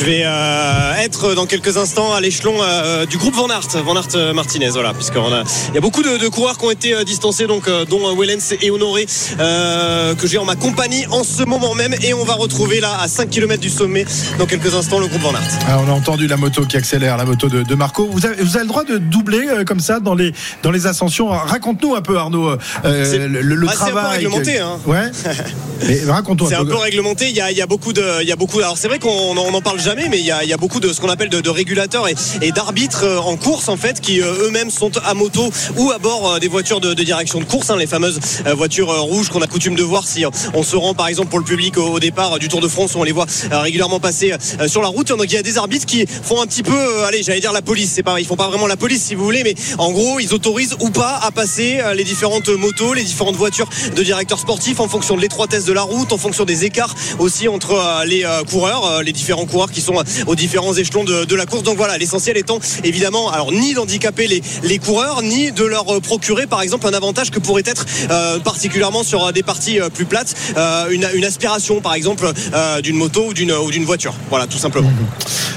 Je vais euh, être dans quelques instants à l'échelon euh, du groupe Van Aert, Van Aert euh, Martinez, voilà, puisqu'on a, il y a beaucoup de, de coureurs qui ont été distancés, donc dont Wellens et Honoré, euh, que j'ai en ma compagnie en ce moment même, et on va retrouver là à 5 km du sommet dans quelques instants le groupe Van Aert. Ah, on a entendu la moto qui accélère, la moto de, de Marco. Vous avez, vous avez le droit de doubler comme ça dans les, dans les ascensions. Raconte-nous un peu, Arnaud, le, le bah, c'est un peu travail. réglementé, hein. Ouais. <laughs> Raconte-nous C'est un peu. peu réglementé. Il y a, il y a beaucoup de, il y a beaucoup. Alors c'est vrai qu'on n'en en parle jamais, mais il y a, beaucoup de ce qu'on appelle de, régulateurs et, d'arbitres euh, en course en fait, qui euh, eux-mêmes sont à moto ou à bord euh, des voitures de, direction de course, hein, les fameuses voitures rouges qu'on a coutume de voir si on se rend par exemple pour le public au, départ du Tour de France, où on les voit régulièrement passer sur la route. Donc il y a des arbitres qui font un petit peu, allez, j'allais dire la police. C'est pas, ils font pas vraiment la police si vous voulez, mais en gros ils autorisent ou pas à passer les différentes motos, les différentes voitures de directeurs sportifs en fonction de l'étroitesse de la route, en fonction des écarts aussi entre les coureurs, les différents coureurs qui sont euh, aux différents échelons de, de la course. Donc voilà, l'essentiel étant évidemment, alors ni d'handicaper les, les coureurs, ni de leur euh, procurer par exemple un avantage que pourrait être euh, particulièrement sur des parties plus plates, euh, une, une aspiration par exemple euh, d'une moto ou d'une ou d'une voiture. Voilà, tout simplement.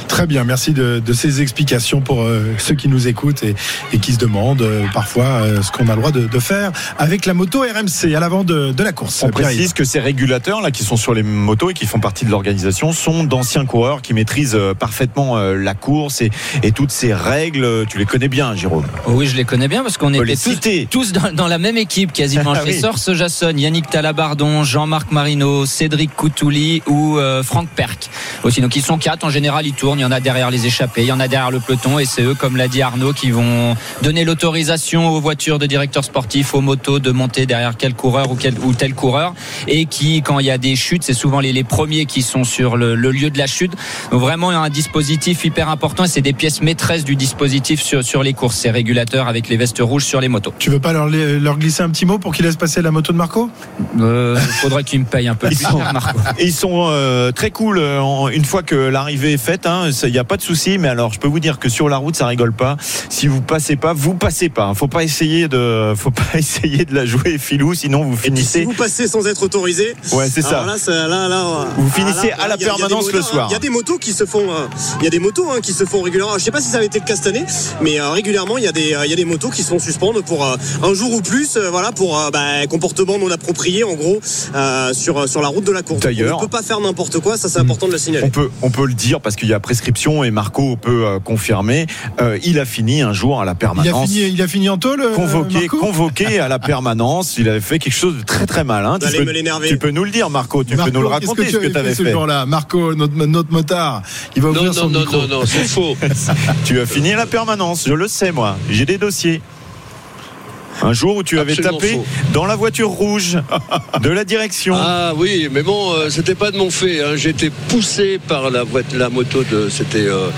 Très bien, merci de, de ces explications pour euh, ceux qui nous écoutent et, et qui se demandent euh, parfois euh, ce qu'on a le droit de, de faire avec la moto RMC à l'avant de, de la course. On précise que ces régulateurs là qui sont sur les motos et qui font partie de l'organisation sont d'anciens coureurs qui maîtrisent euh, parfaitement euh, la course et, et toutes ces règles. Tu les connais bien, Jérôme. Oh Oui, je les connais bien parce qu'on était tous, tous dans, dans la même équipe quasiment. Ah oui. Chez Sor Jasson, Yannick Talabardon, Jean-Marc Marino, Cédric Coutouli ou euh, Franck Perk. Aussi, donc ils sont quatre. En général, ils tournent. Il y en a derrière les échappés, il y en a derrière le peloton et c'est eux, comme l'a dit Arnaud, qui vont donner l'autorisation aux voitures de directeurs sportifs, aux motos de monter derrière quel coureur ou, quel, ou tel coureur et qui, quand il y a des chutes, c'est souvent les, les premiers qui sont sur le, le lieu de la chute. Donc vraiment un dispositif hyper important et c'est des pièces maîtresses du dispositif sur, sur les courses, ces régulateurs avec les vestes rouges sur les motos. Tu veux pas leur, leur glisser un petit mot pour qu'ils laissent passer la moto de Marco? Euh, faudrait qu'ils me payent un peu Ils sont- Marco. <laughs> Ils sont euh, très cool euh, en- une fois que l'arrivée est faite. Il n'y a pas de souci. Mais alors, je peux vous dire que sur la route, ça rigole pas. Si vous passez pas, vous passez pas. Faut pas essayer de, <laughs> faut pas essayer de la jouer filou, sinon vous Et puis, si finissez. vous passez sans être autorisé, Ouais, c'est ça. Là, ça- là, là, Vous finissez là, à la il y a- il y a des permanence le soir. hein. Il y a des motos qui se font, euh, il y a des motos hein, qui se font régulièrement. Je sais pas si ça avait été le cas cette année, mais euh, régulièrement il y a des, euh, il y a des motos qui se font suspendre pour euh, un jour ou plus, euh, voilà, pour euh, bah, comportement non approprié en gros euh, sur sur la route de la course. D'ailleurs- on ne peut pas faire n'importe quoi, ça c'est important de le signaler. On peut, on peut le dire parce qu'il y a prescription et Marco peut euh, confirmer. Euh, il a fini un jour à la il a, permanence. fini, il a fini en tôle Convoqué, Marco convoqué à la permanence, il avait fait quelque chose de très très malin. Tu peux, me l'énerver. tu peux nous le dire, Marco. Tu Marco, peux nous le raconter ce que tu avais avais ce fait. jour-là? Marco, notre, notre motard, il va Non, ouvrir non, son non, micro. non, non, c'est faux. <laughs> Tu as fini la permanence, je le sais moi. J'ai des dossiers. Un jour où tu avais Absolument tapé faux. dans la voiture rouge de la direction. Ah oui, mais bon, euh, c'était pas de mon fait. hein. J'ai été poussé par la, la moto de. C'était euh,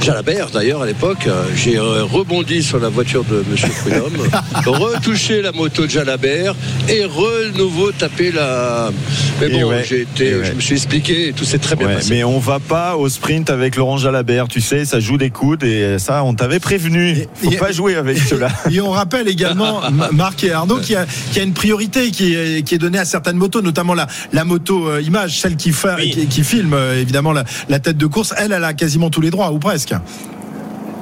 Jalabert d'ailleurs à l'époque. Euh, J'ai euh, rebondi sur la voiture de Monsieur Prudhomme, <laughs> retouché la moto de Jalabert et re nouveau tapé la. Mais bon, ouais, j'ai été, ouais. je me suis expliqué et tout s'est très bien Ouais, passé. mais on va pas au sprint avec Laurent Jalabert, tu sais, ça joue des coudes et ça, on t'avait prévenu. Faut et- pas jouer avec cela. <laughs> Et on rappelle également, <laughs> Ma- Marc et Arnaud, qu'il y, a, qu'il y a une priorité qui est, qui est donnée à certaines motos, notamment la, la moto euh, image, celle qui, fa- Oui. qui, qui filme évidemment la, la tête de course. Elle, elle a quasiment tous les droits, ou presque. 啊。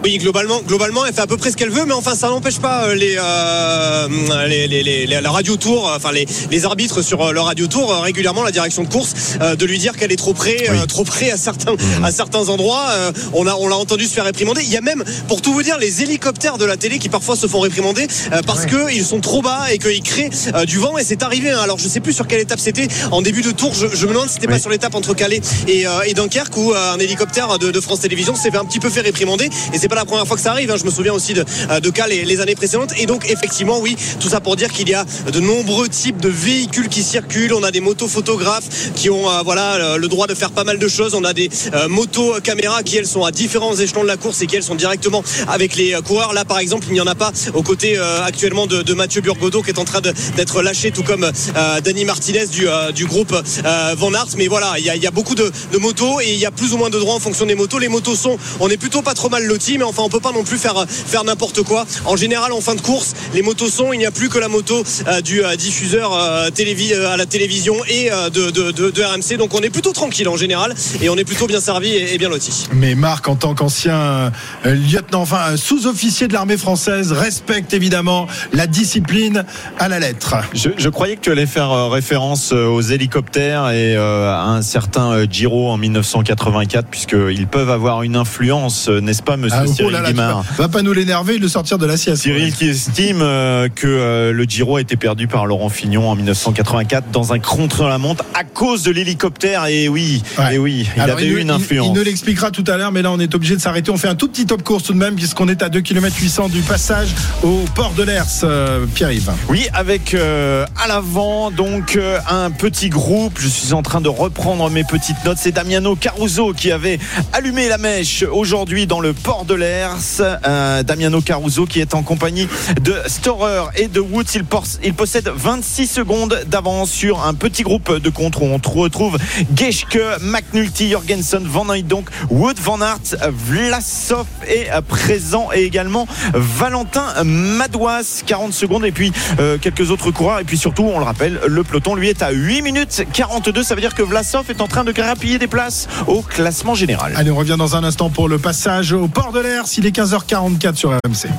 Oui, globalement, globalement, elle fait à peu près ce qu'elle veut, mais enfin, ça n'empêche pas euh, les, euh, les, les, les, la radio tour, enfin les, les arbitres sur euh, le radio tour euh, régulièrement la direction de course euh, de lui dire qu'elle est trop près, euh, trop près à certains, à certains endroits. Euh, on a, on l'a entendu se faire réprimander. Il y a même, pour tout vous dire, les hélicoptères de la télé qui parfois se font réprimander euh, parce que ils sont trop bas et qu'ils créent euh, du vent. Et c'est arrivé. hein. Alors je sais plus sur quelle étape c'était en début de tour. Je, je me demande si c'était pas sur l'étape entre Calais et, euh, et Dunkerque où euh, un hélicoptère de, de France Télévisions s'est fait un petit peu fait réprimander. Et c'est pas la première fois que ça arrive. hein. Je me souviens aussi de, euh, cas les, années précédentes. Et donc effectivement, oui, tout ça pour dire qu'il y a de nombreux types de véhicules qui circulent. On a des motos photographes qui ont euh, voilà le- le droit de faire pas mal de choses. On a des euh, motos caméras qui elles sont à différents échelons de la course et qui elles sont directement avec les euh, coureurs. Là par exemple, il n'y en a pas aux côtés euh, actuellement de, Mathieu Burgodeau qui est en train d'être lâché, tout comme euh, Dani Martinez du, euh, du groupe euh, Van Aert. Mais voilà, il y a, beaucoup de, de motos et il y a plus ou moins de droits en fonction des motos. Les motos sont, on est plutôt pas trop mal lotis, mais enfin on peut pas non plus faire faire n'importe quoi. En général, en fin de course, les motos sont, il n'y a plus que la moto euh, du euh, diffuseur euh, télévi- à la télévision et euh, de, de, de- de RMC. Donc on est plutôt tranquille en général et on est plutôt bien servi et, et bien loti. Mais Marc, en tant qu'ancien euh, lieutenant, enfin sous-officier de l'armée française, respecte évidemment la discipline à la lettre. Je, je croyais que tu allais faire euh, référence aux hélicoptères et euh, à un certain euh, Giro en 1984, puisqu'ils peuvent avoir une influence, n'est-ce pas, monsieur Oh Cyril là là, tu Guimard vas- va pas nous l'énerver et le sortir de la sieste. Cyril qui estime euh, que euh, le Giro a été perdu par Laurent Fignon en 1984 dans un contre-la-montre à cause de l'hélicoptère. Et oui, Ouais. et oui, il Alors, avait eu une il- influence. Il, nous l'expliquera tout à l'heure, mais là on est obligé de s'arrêter. On fait un tout petit top course tout de même, puisqu'on est à 2 km 800 du passage au port de l'Ers, euh, Pierre-Yves. Oui, avec à l'avant donc un petit groupe. Je suis en train de reprendre mes petites notes. C'est Damiano Caruso qui avait allumé la mèche aujourd'hui dans le port de Euh, Damiano Caruso qui est en compagnie de Storer et de Woods. Il, il possède 26 secondes d'avance sur un petit groupe de contre où on retrouve Geschke, McNulty, Jorgensen, Van donc Wood, Van Aert, Vlasov est présent et également Valentin Madouas 40 secondes. Et puis euh, quelques autres coureurs. Et puis surtout on le rappelle le peloton lui est à 8 minutes 42 ça veut dire que Vlasov est en train de grappiller des places au classement général. Allez, on revient dans un instant pour le passage au port de l'Ers. Il est 15h44 sur RMC.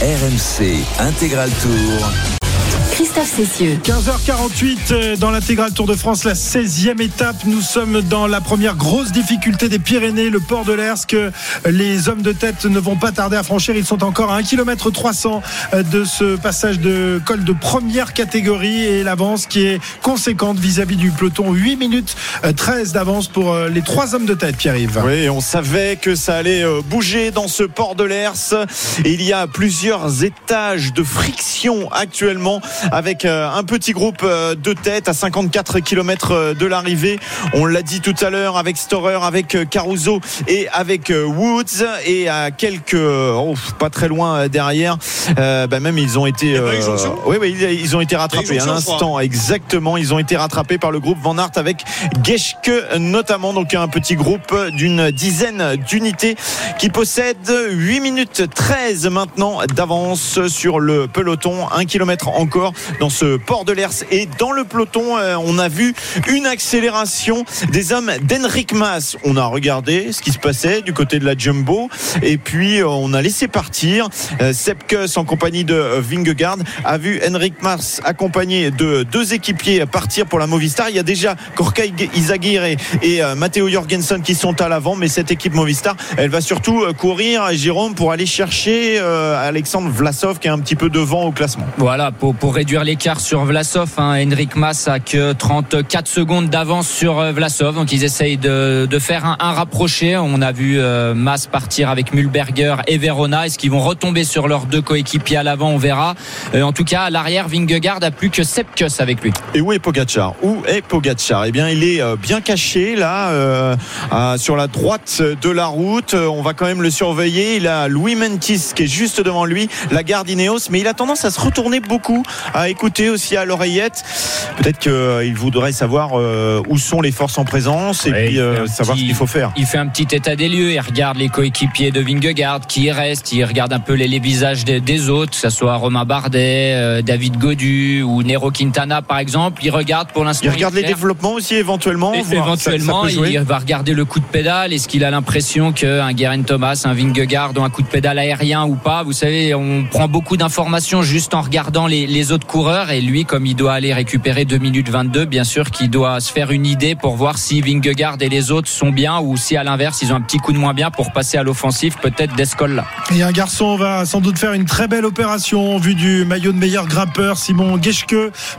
RMC Intégral Tour. Christophe Cessieux. 15h48 euh, dans l'intégral Tour de France, la 16e étape. Nous sommes dans la première grosse difficulté des Pyrénées, le port de l'Ers que les hommes de tête ne vont pas tarder à franchir. Ils sont encore à 1 km 300 de ce passage de col de première catégorie et l'avance qui est conséquente vis-à-vis du peloton. 8 minutes euh, 13 d'avance pour euh, les trois hommes de tête, Pierre-Yves. Oui, on savait que ça allait euh, bouger dans ce port de l'Ers. Il y a plusieurs étages de friction actuellement avec euh, un petit groupe euh, de tête à 54 km de l'arrivée. On l'a dit tout à l'heure avec Storer, avec euh, Caruso et avec euh, Woods et à quelques, oh, pas très loin euh, derrière, euh, bah, même ils ont été, Il y a pas eu jonction oui, oui, ils- ont été rattrapés à crois. l'instant. Exactement, ils ont été rattrapés par le groupe Van Aert avec Geschke notamment, donc un petit groupe d'une dizaine d'unités qui possède 8 minutes 13 maintenant d'avance sur le peloton, 1 km encore dans ce port de l'Ers et dans le peloton euh, on a vu une accélération des hommes d'Henrik Mas. On a regardé ce qui se passait du côté de la Jumbo et puis euh, on a laissé partir euh, Sepkus en compagnie de Vingegaard a vu Henrik Mas accompagné de deux équipiers partir pour la Movistar. Il y a déjà Korkay Izagirre et Matteo Jorgensen qui sont à l'avant, mais cette équipe Movistar, elle va surtout courir, Jérôme, pour aller chercher Alexandre Vlasov qui est un petit peu devant au classement. Voilà, pour, pour réduire l'écart sur Vlasov, hein, Henrik Mas a que 34 secondes d'avance sur euh, Vlasov. Donc ils essayent de, de faire un, un rapproché. On a vu euh, Mas partir avec Mulberger et Verona. Est-ce qu'ils vont retomber sur leurs deux coéquipiers à l'avant? On verra. Euh, en tout cas, à l'arrière, Vingegaard a plus que Sepkus avec lui. Et où est Pogacar? Où est Pogacar? Eh bien, il est euh, bien caché là, sur la droite de la route. On va quand même le surveiller. Il a Louis Mentis qui est juste devant lui, la garde Ineos, mais il a tendance à se retourner beaucoup, à écouter aussi à l'oreillette. Peut-être qu'il voudrait savoir euh, où sont les forces en présence et Ouais, puis euh, savoir petit- ce qu'il faut faire. Il fait un petit état des lieux, il regarde les coéquipiers de Vingegaard qui restent, il regarde un peu les, les visages des, des autres, que ce soit Romain Bardet, euh, David Godu ou Nero Quintana par exemple. Il regarde pour l'instant. Il regarde les développements aussi éventuellement. Ça- ça éventuellement, il va regarder le coup de pédale. Est-ce qu'il a l'impression qu'un Guerin Thomas, un Vingegaard ont un coup de pédale aérien ou pas? Vous savez, on prend beaucoup d'informations juste en regardant les, les autres coureurs et lui, comme il doit aller récupérer 2 minutes 22, bien sûr qu'il doit se faire une idée pour voir si Vingegaard et les autres sont bien ou si à l'inverse ils ont un petit coup de moins bien pour passer à l'offensive, peut-être d'Escol là. Et un garçon va sans doute faire une très belle opération en vue du maillot de meilleur grimpeur, Simon Geschke,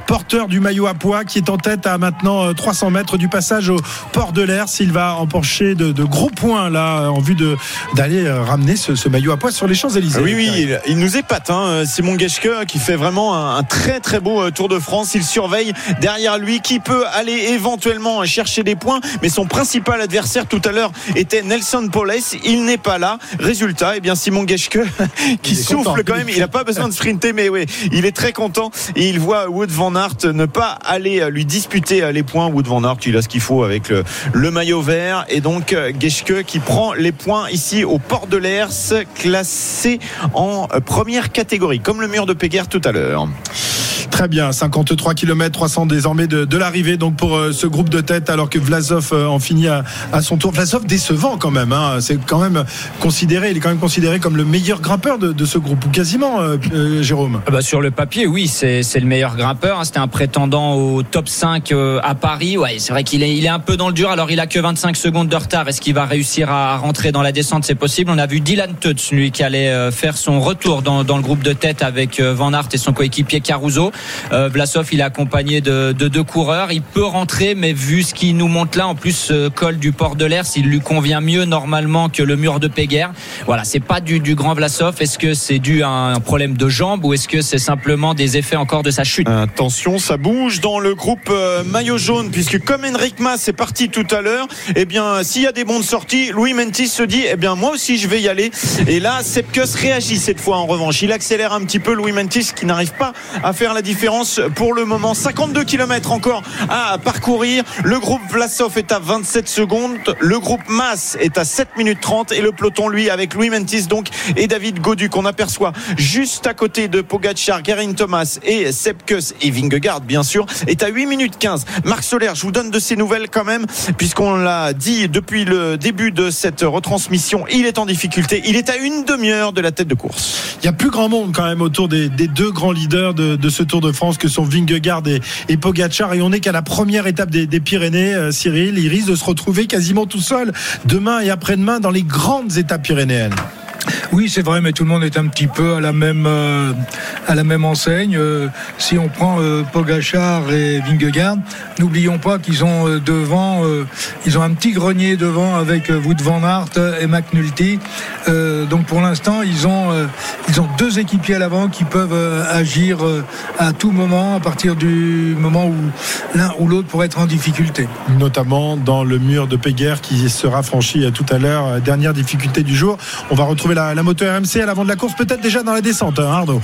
porteur du maillot à poids, qui est en tête à maintenant 300 mètres du passage au port de l'air. S'il va emporcher de, de, gros points là en vue de d'aller ramener ce, ce, maillot à poids sur les Champs-Élysées. Oui, oui, il, il, nous épate, hein, Simon Geschke, qui fait vraiment un, un, très très beau Tour de France. Il surveille derrière lui qui peut aller éventuellement chercher des points, mais son principal adversaire tout à l'heure était Nelson Poles. Il n'est pas là. Résultat, eh bien Simon Geschke <laughs> qui souffle content. quand même. Il n'a pas besoin de sprinter, mais oui, il est très content et il voit Wood van Aert ne pas aller lui disputer les points. Wood van Aert, il a ce qu'il faut avec le, le, maillot vert et donc Geschke qui prend les points ici au port de l'Ers, classé en première catégorie, comme le mur de Péguerre tout à l'heure. Très bien, 53 km 300 désormais de, l'arrivée donc pour euh, ce groupe de tête alors que Vlasov euh, en finit à, son tour. Vlasov décevant quand même, hein. c'est quand même considéré, il est quand même considéré comme le meilleur grimpeur de, ce groupe ou quasiment, euh, Jérôme. Bah sur le papier, oui, c'est le meilleur grimpeur. Hein. C'était un prétendant au top 5 à Paris. C'est vrai qu'il est, un peu dans le dur. Alors il a que 25 secondes de retard. Est-ce qu'il va réussir à rentrer dans la descente? C'est possible. On a vu Dylan Tutz, lui, qui allait faire son retour dans, dans le groupe de tête avec Van Aert et son coéquipier Caruso. Euh, Vlasov, il est accompagné de, de, deux coureurs. Il peut rentrer, mais vu ce qu'il nous montre là, en plus euh, col du port de l'air, s'il lui convient mieux normalement que le mur de Péguerre. Voilà, c'est pas du, du grand Vlasov. Est-ce que c'est dû à un problème de jambe ou est-ce que c'est simplement des effets encore de sa chute? Attention, ça bouge dans le groupe euh, maillot jaune, puisque comme Henrik Mas est parti tout à l'heure, eh bien, s'il y a des bons de sortie, Louis Mentis se dit, eh bien, moi aussi, je vais y aller. Et là, Sepkus réagit cette fois en revanche. Il accélère un petit peu Louis Mentis qui n'arrive pas à faire la différence pour le moment. 52 km encore à parcourir. Le groupe Vlasov est à 27 secondes. Le groupe Mas est à 7 minutes 30 et le peloton, lui, avec Louis Mentis donc et David Godu qu'on aperçoit juste à côté de Pogacar, Garin Thomas et Sepkus et Vingegaard, bien sûr, est à 8 minutes 15. Marc Soler, je vous donne de ces nouvelles quand même, puisqu'on l'a dit depuis le début de cette retransmission, il est en difficulté. Il est à une demi-heure de la tête de course. Il y a plus grand monde quand même autour des, deux grands leaders de, de, ce Tour de France que sont Vingegaard et, et Pogacar. Et on est qu'à la première étape des, des Pyrénées euh, Cyril. Il risque de se retrouver quasiment tout seul demain et après-demain dans les grandes étapes pyrénéennes oui, c'est vrai, mais tout le monde est un petit peu à la même, euh, enseigne. Euh, si on prend euh, Pogachar et Vingegaard, n'oublions pas qu'ils ont euh, devant, un petit grenier devant avec Wout van Aert et McNulty. donc pour l'instant, ils ont, deux équipiers à l'avant qui peuvent agir à tout moment, à partir du moment où l'un ou l'autre pourrait être en difficulté. Notamment dans le mur de Péguerre qui sera franchi tout à l'heure. Dernière difficulté du jour. La, moto RMC à l'avant de la course, peut-être déjà dans la descente, hein, Arnaud.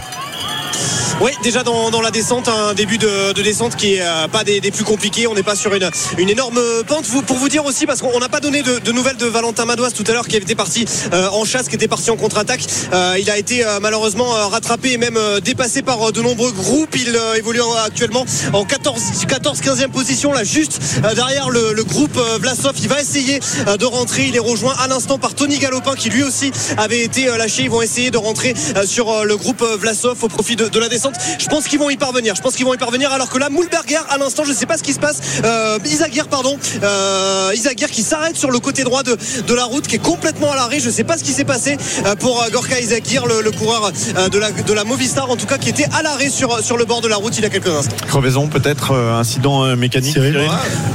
Oui, déjà dans, la descente, un début de, de descente qui est euh, pas des, plus compliqués. On n'est pas sur une, énorme pente. Pour vous dire aussi, parce qu'on n'a pas donné de, nouvelles de Valentin Madoise tout à l'heure, qui était parti euh, en chasse, qui était parti en contre-attaque. Euh, il a été malheureusement rattrapé et même dépassé par de nombreux groupes. Il évolue actuellement en 14, 14 15e position, là, juste derrière le, le groupe Vlasov. Il va essayer de rentrer. Il est rejoint à l'instant par Tony Galopin, qui lui aussi avait été lâché. Ils vont essayer de rentrer sur le groupe Vlasov au profit de, de la descente. Je pense qu'ils vont y parvenir. Je pense qu'ils vont y parvenir. Alors que là, Moulberger, à l'instant, je ne sais pas ce qui se passe. Euh, Isaguirre, pardon. Euh, Isaguirre qui s'arrête sur le côté droit de, de la route, qui est complètement à l'arrêt. Je ne sais pas ce qui s'est passé pour Gorka Isaguirre, le, le coureur de la, de la Movistar, en tout cas, qui était à l'arrêt sur, sur le bord de la route il y a quelques instants. Crevaison, peut-être, euh, incident mécanique.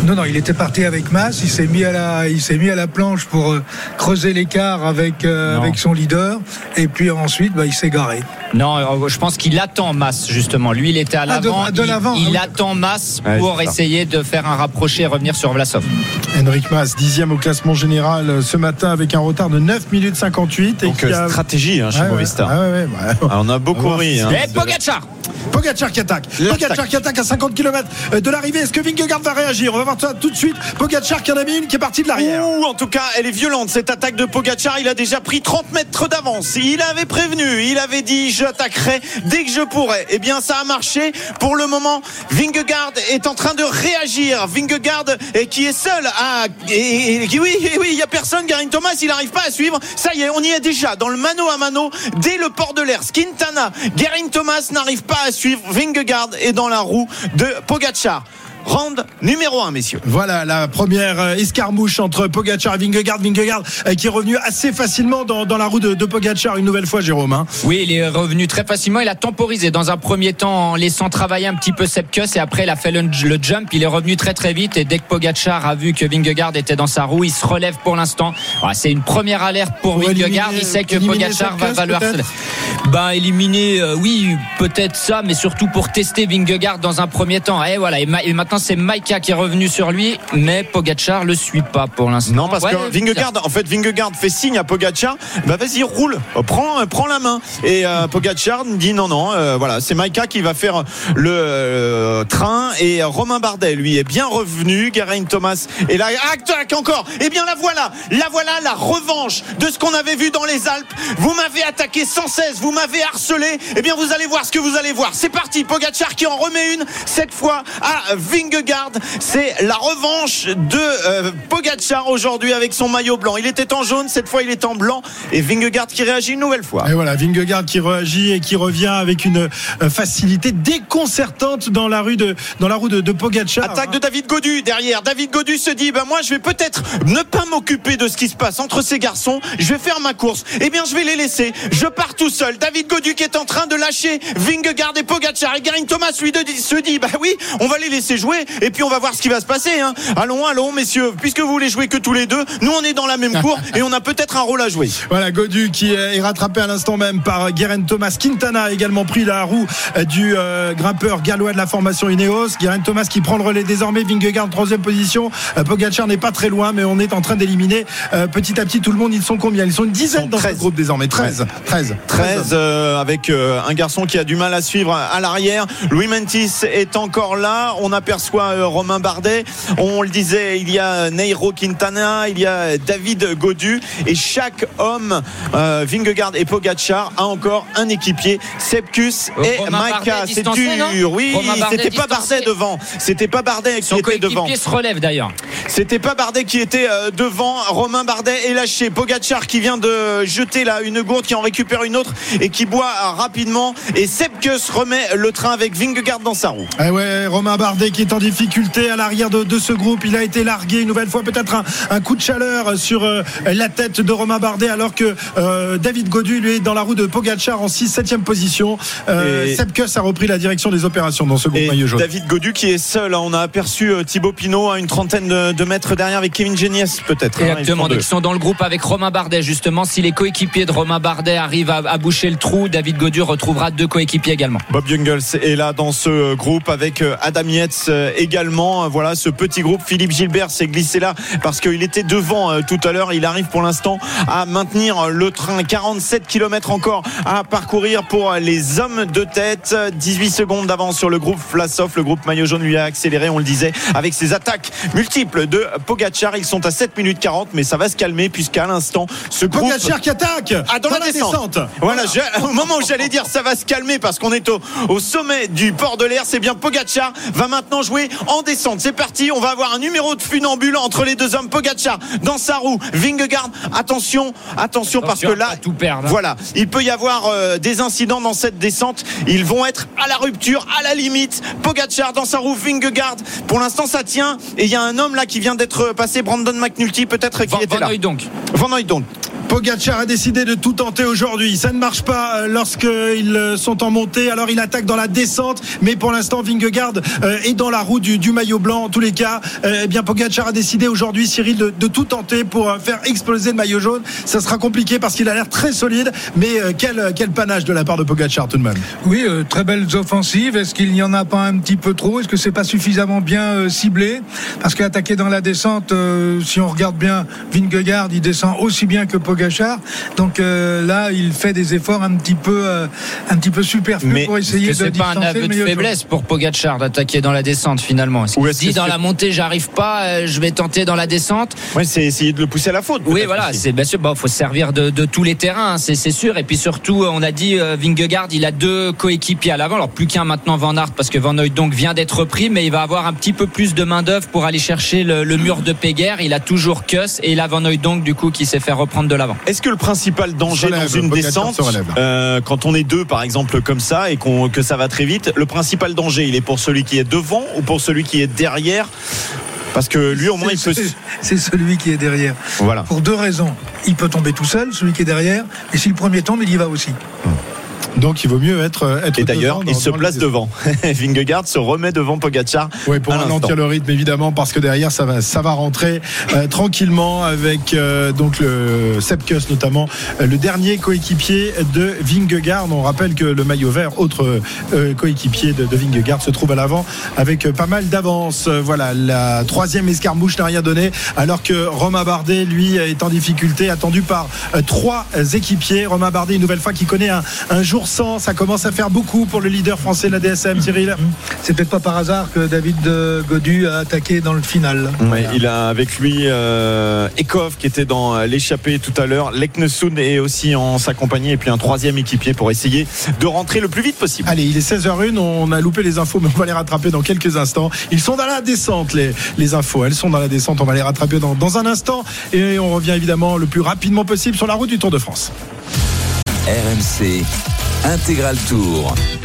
Non, non, il était parti avec Mass. Il s'est mis à la, il s'est mis à la planche pour euh, creuser l'écart avec, euh, avec son leader. Et puis ensuite, bah, il s'est garé. Non, je pense qu'il attend Mass justement. Lui, il était à l'avant. Ah, de, de il, l'avant, il oui. attend Mass pour ouais, essayer de faire un rapproché et revenir sur Vlasov. Henrik Mass, dixième au classement général ce matin avec un retard de 9 minutes 58. Donc, et qui a... stratégie hein, chez ouais, Movistar. Ouais, ouais, on a beaucoup ri. Hein, et Pogacar Pogacar qui attaque. Pogacar qui attaque à 50 km de l'arrivée. Est-ce que Vingegaard va réagir? On va voir ça tout de suite. Pogacar qui en a mis une qui est partie de l'arrière. Ouh, en tout cas, elle est violente cette attaque de Pogacar. Il a déjà pris 30 mètres d'avance. Il avait prévenu, il avait dit j'attaquerai dès que je pourrais. Eh bien, ça a marché. Pour le moment, Vingegaard est en train de réagir. Vingegaard qui est seul à et- oui, oui, il y a personne. Garin Thomas, il n'arrive pas à suivre. Ça y est, on y est déjà dans le mano à mano dès le port de l'air. Quintana, Garin Thomas n'arrive pas à suivre. Vingegaard est dans la roue de Pogacar. Round numéro 1, messieurs. Voilà la première euh, escarmouche entre Pogacar et Vingegaard. Vingegaard euh, qui est revenu assez facilement dans, dans la roue de, de Pogacar une nouvelle fois, Jérôme. hein. Oui, il est revenu très facilement. Il a temporisé dans un premier temps en laissant travailler un petit peu Sepkus et après il a fait le, le jump. Il est revenu très très vite et dès que Pogacar a vu que Vingegaard était dans sa roue, il se relève pour l'instant. Voilà, C'est une première alerte pour, Pour Vingegaard. éliminer- Il sait que Pogacar va, Sepkus, va le peut-être harceler. Ben éliminer, euh, oui, peut-être ça, mais surtout pour tester Vingegaard dans un premier temps. Et voilà. Et, ma- et maintenant c'est Maika qui est revenu sur lui, mais Pogacar le suit pas pour l'instant. Non, parce Ouais, que Vingegaard, en fait, Vingegaard fait signe à Pogacar, bah vas-y, roule, prends, prends la main. Et euh, Pogacar dit non, non, euh, voilà, c'est Maika qui va faire le euh, train. Et Romain Bardet, lui, est bien revenu. Geraint Thomas est là. Ah, tac, encore. Eh bien, la voilà, la voilà, la revanche de ce qu'on avait vu dans les Alpes. Vous m'avez attaqué sans cesse, vous m'avez harcelé. Eh bien, vous allez voir ce que vous allez voir. C'est parti, Pogacar qui en remet une, cette fois à Vingegaard. C'est la revanche de euh, Pogacar aujourd'hui avec son maillot blanc. Il était en jaune, cette fois il est en blanc. Et Vingegaard qui réagit une nouvelle fois. Et voilà, Vingegaard qui réagit et qui revient avec une euh, facilité déconcertante dans la rue de dans la roue de, de Pogacar. Attaque de David Godu derrière. David Godu se dit, bah moi je vais peut-être ne pas m'occuper de ce qui se passe entre ces garçons. Je vais faire ma course. Eh bien je vais les laisser. Je pars tout seul. David Godu qui est en train de lâcher Vingegaard et Pogacar. Et Garin Thomas lui de- se dit, bah oui, on va les laisser jouer et puis on va voir ce qui va se passer. hein. Allons, allons messieurs, puisque vous voulez jouer que tous les deux, nous on est dans la même cour et on a peut-être un rôle à jouer. Voilà, Godu qui est rattrapé à l'instant même par Guerin Thomas. Quintana a également pris la roue euh, du euh, grimpeur gallois de la formation Ineos. Guerin Thomas qui prend le relais désormais. Vingegaard troisième position. Euh, Pogacar n'est pas très loin, mais on est en train d'éliminer euh, petit à petit tout le monde. Ils sont combien? Ils sont une dizaine sont dans ce 13. groupe désormais. 13. 13. 13 euh, avec un garçon qui a du mal à suivre à l'arrière. Louis Mentis est encore là. On aperçoit euh, Romain Bardet. On le disait, il y a Neiro Quintana, il y a David Godu et chaque homme, euh, Vingegaard et Pogacar, a encore un équipier, Sepkus et Romain Maika. C'est dur. Oui, Romain Bardet c'était pas. Bardet devant. C'était pas Bardet qui Son était devant. se relève d'ailleurs. C'était pas Bardet qui était euh, devant. Romain Bardet est lâché. Pogacar qui vient de jeter là une gourde, qui en récupère une autre et qui boit euh, rapidement. Et Sepkus remet le train avec Vingegaard dans sa roue. Eh ouais, Romain Bardet qui est en difficulté à l'arrière de, de ce groupe. Il a été largué une nouvelle fois, peut-être un, un coup de chaleur sur euh, la tête de Romain Bardet, alors que euh, David Godu lui est dans la roue de Pogacar en 6 7 position. Euh, Sepkus a repris la direction des opérations dans ce groupe maillot jaune. David Godu qui est seul. hein. On a aperçu euh, Thibaut Pinot à une trentaine de, de mètres derrière avec Kevin Genies peut-être. hein. Exactement. Donc ils sont dans le groupe avec Romain Bardet justement. Si les coéquipiers de Romain Bardet arrivent à, à boucher le trou, David Godu retrouvera deux coéquipiers également. Bob Jungels est là dans ce groupe avec Adam Yates également. Voilà ce petit groupe. Philippe Gilbert s'est glissé là parce qu'il était devant euh, tout à l'heure. Il arrive pour l'instant à maintenir le train. 47 km encore à parcourir pour les hommes de tête. 18 secondes d'avance sur le groupe Vlasov. Le groupe maillot jaune lui a accéléré, on le disait, avec ses attaques multiples de Pogacar. Ils sont à 7 minutes 40, mais ça va se calmer puisqu'à l'instant, ce groupe Pogacar qui attaque ah, dans, la, descente. Voilà, au moment où j'allais dire ça va se calmer parce qu'on est au, au sommet du port de l'air, c'est bien Pogacar va maintenant jouer en descente. C'est parti, on va avoir un numéro de funambule entre les deux hommes. Pogacar dans sa roue, Vingegaard, attention, attention, parce que Attention là, pas tout perdre, hein. voilà, il peut y avoir euh, des incidents dans cette descente. Ils vont être à la rupture, à la limite. Pogacar dans sa roue, Vingegaard. Pour l'instant, ça tient. Et il y a un homme là qui vient d'être passé, Brandon McNulty, peut-être qui Van, était Van là. Hooydonk. Van Hooydonk. Pogacar a décidé de tout tenter aujourd'hui. Ça ne marche pas euh, lorsqu'ils euh, sont en montée. Alors il attaque dans la descente, mais pour l'instant Vingegaard euh, est dans la roue du, maillot blanc. En tous les cas, euh, eh bien Pogacar a décidé aujourd'hui, Cyril, de, tout tenter pour euh, faire exploser le maillot jaune. Ça sera compliqué parce qu'il a l'air très solide, mais euh, quel, quel panache de la part de Pogacar tout de même. Oui, euh, très belles offensives. Est-ce qu'il n'y en a pas un petit peu trop? Est-ce que c'est pas suffisamment bien euh, ciblé? Parce qu'attaquer dans la descente, euh, si on regarde bien, Vingegaard, il descend aussi bien que Pogacar. Pogachar. Donc euh, là, il fait des efforts un petit peu, euh, un petit peu superflus Mais pour essayer de C'est pas un distancer aveu de faiblesse pour Pogacar d'attaquer dans la descente finalement. Est-ce qu'il dit que dans c'est- la montée j'arrive pas, euh, je vais tenter dans la descente Ouais, c'est essayer de le pousser à la faute. Oui, voilà, c'est bien sûr. Bon, faut se servir de, de tous les terrains, hein, c'est sûr. Et puis surtout, on a dit euh, Vingegaard, il a deux coéquipiers à l'avant. Alors plus qu'un maintenant Van Aert parce que Van donc vient d'être pris, mais il va avoir un petit peu plus de main d'œuvre pour aller chercher le, le mur de Péguerre. Il a toujours Kuss et il a Van donc du coup qui s'est fait reprendre de l'avant. Est-ce que le principal danger relève, dans une descente, euh, quand on est deux par exemple comme ça et qu'on que ça va très vite, le principal danger, il est pour celui qui est devant ou pour celui qui est derrière? Parce que lui au moins il C'est- peut. c'est- C'est celui qui est derrière. Voilà. Pour deux raisons. Il peut tomber tout seul, celui qui est derrière. Et si le premier tombe, il y va aussi. Donc il vaut mieux être. être Et d'ailleurs, il se place devant. <laughs> Vingegaard se remet devant Pogacar. Oui, pour ralentir le rythme évidemment, parce que derrière ça va, ça va rentrer euh, tranquillement avec euh, donc le Sepkus notamment, euh, le dernier coéquipier de Vingegaard. On rappelle que le maillot vert, autre euh, coéquipier de, de Vingegaard, se trouve à l'avant avec euh, pas mal d'avance. Euh, Voilà, la troisième escarmouche n'a rien donné, alors que Romain Bardet, lui, est en difficulté, attendu par euh, trois équipiers. Romain Bardet, une nouvelle fois, qui connaît un, un jour Ça commence à faire beaucoup pour le leader français de la DSM, Cyril. C'est peut-être pas par hasard que David Godu a attaqué dans le final. Il a avec lui euh, Ekov qui était dans l'échappée tout à l'heure. Leknesund est aussi en sa compagnie et puis un troisième équipier pour essayer de rentrer le plus vite possible. Allez, il est 16h01, on a loupé les infos, mais on va les rattraper dans quelques instants. Ils sont dans la descente, les, les infos. Elles sont dans la descente, on va les rattraper dans, dans un instant. Et on revient évidemment le plus rapidement possible sur la route du Tour de France. RMC Intégral Tour.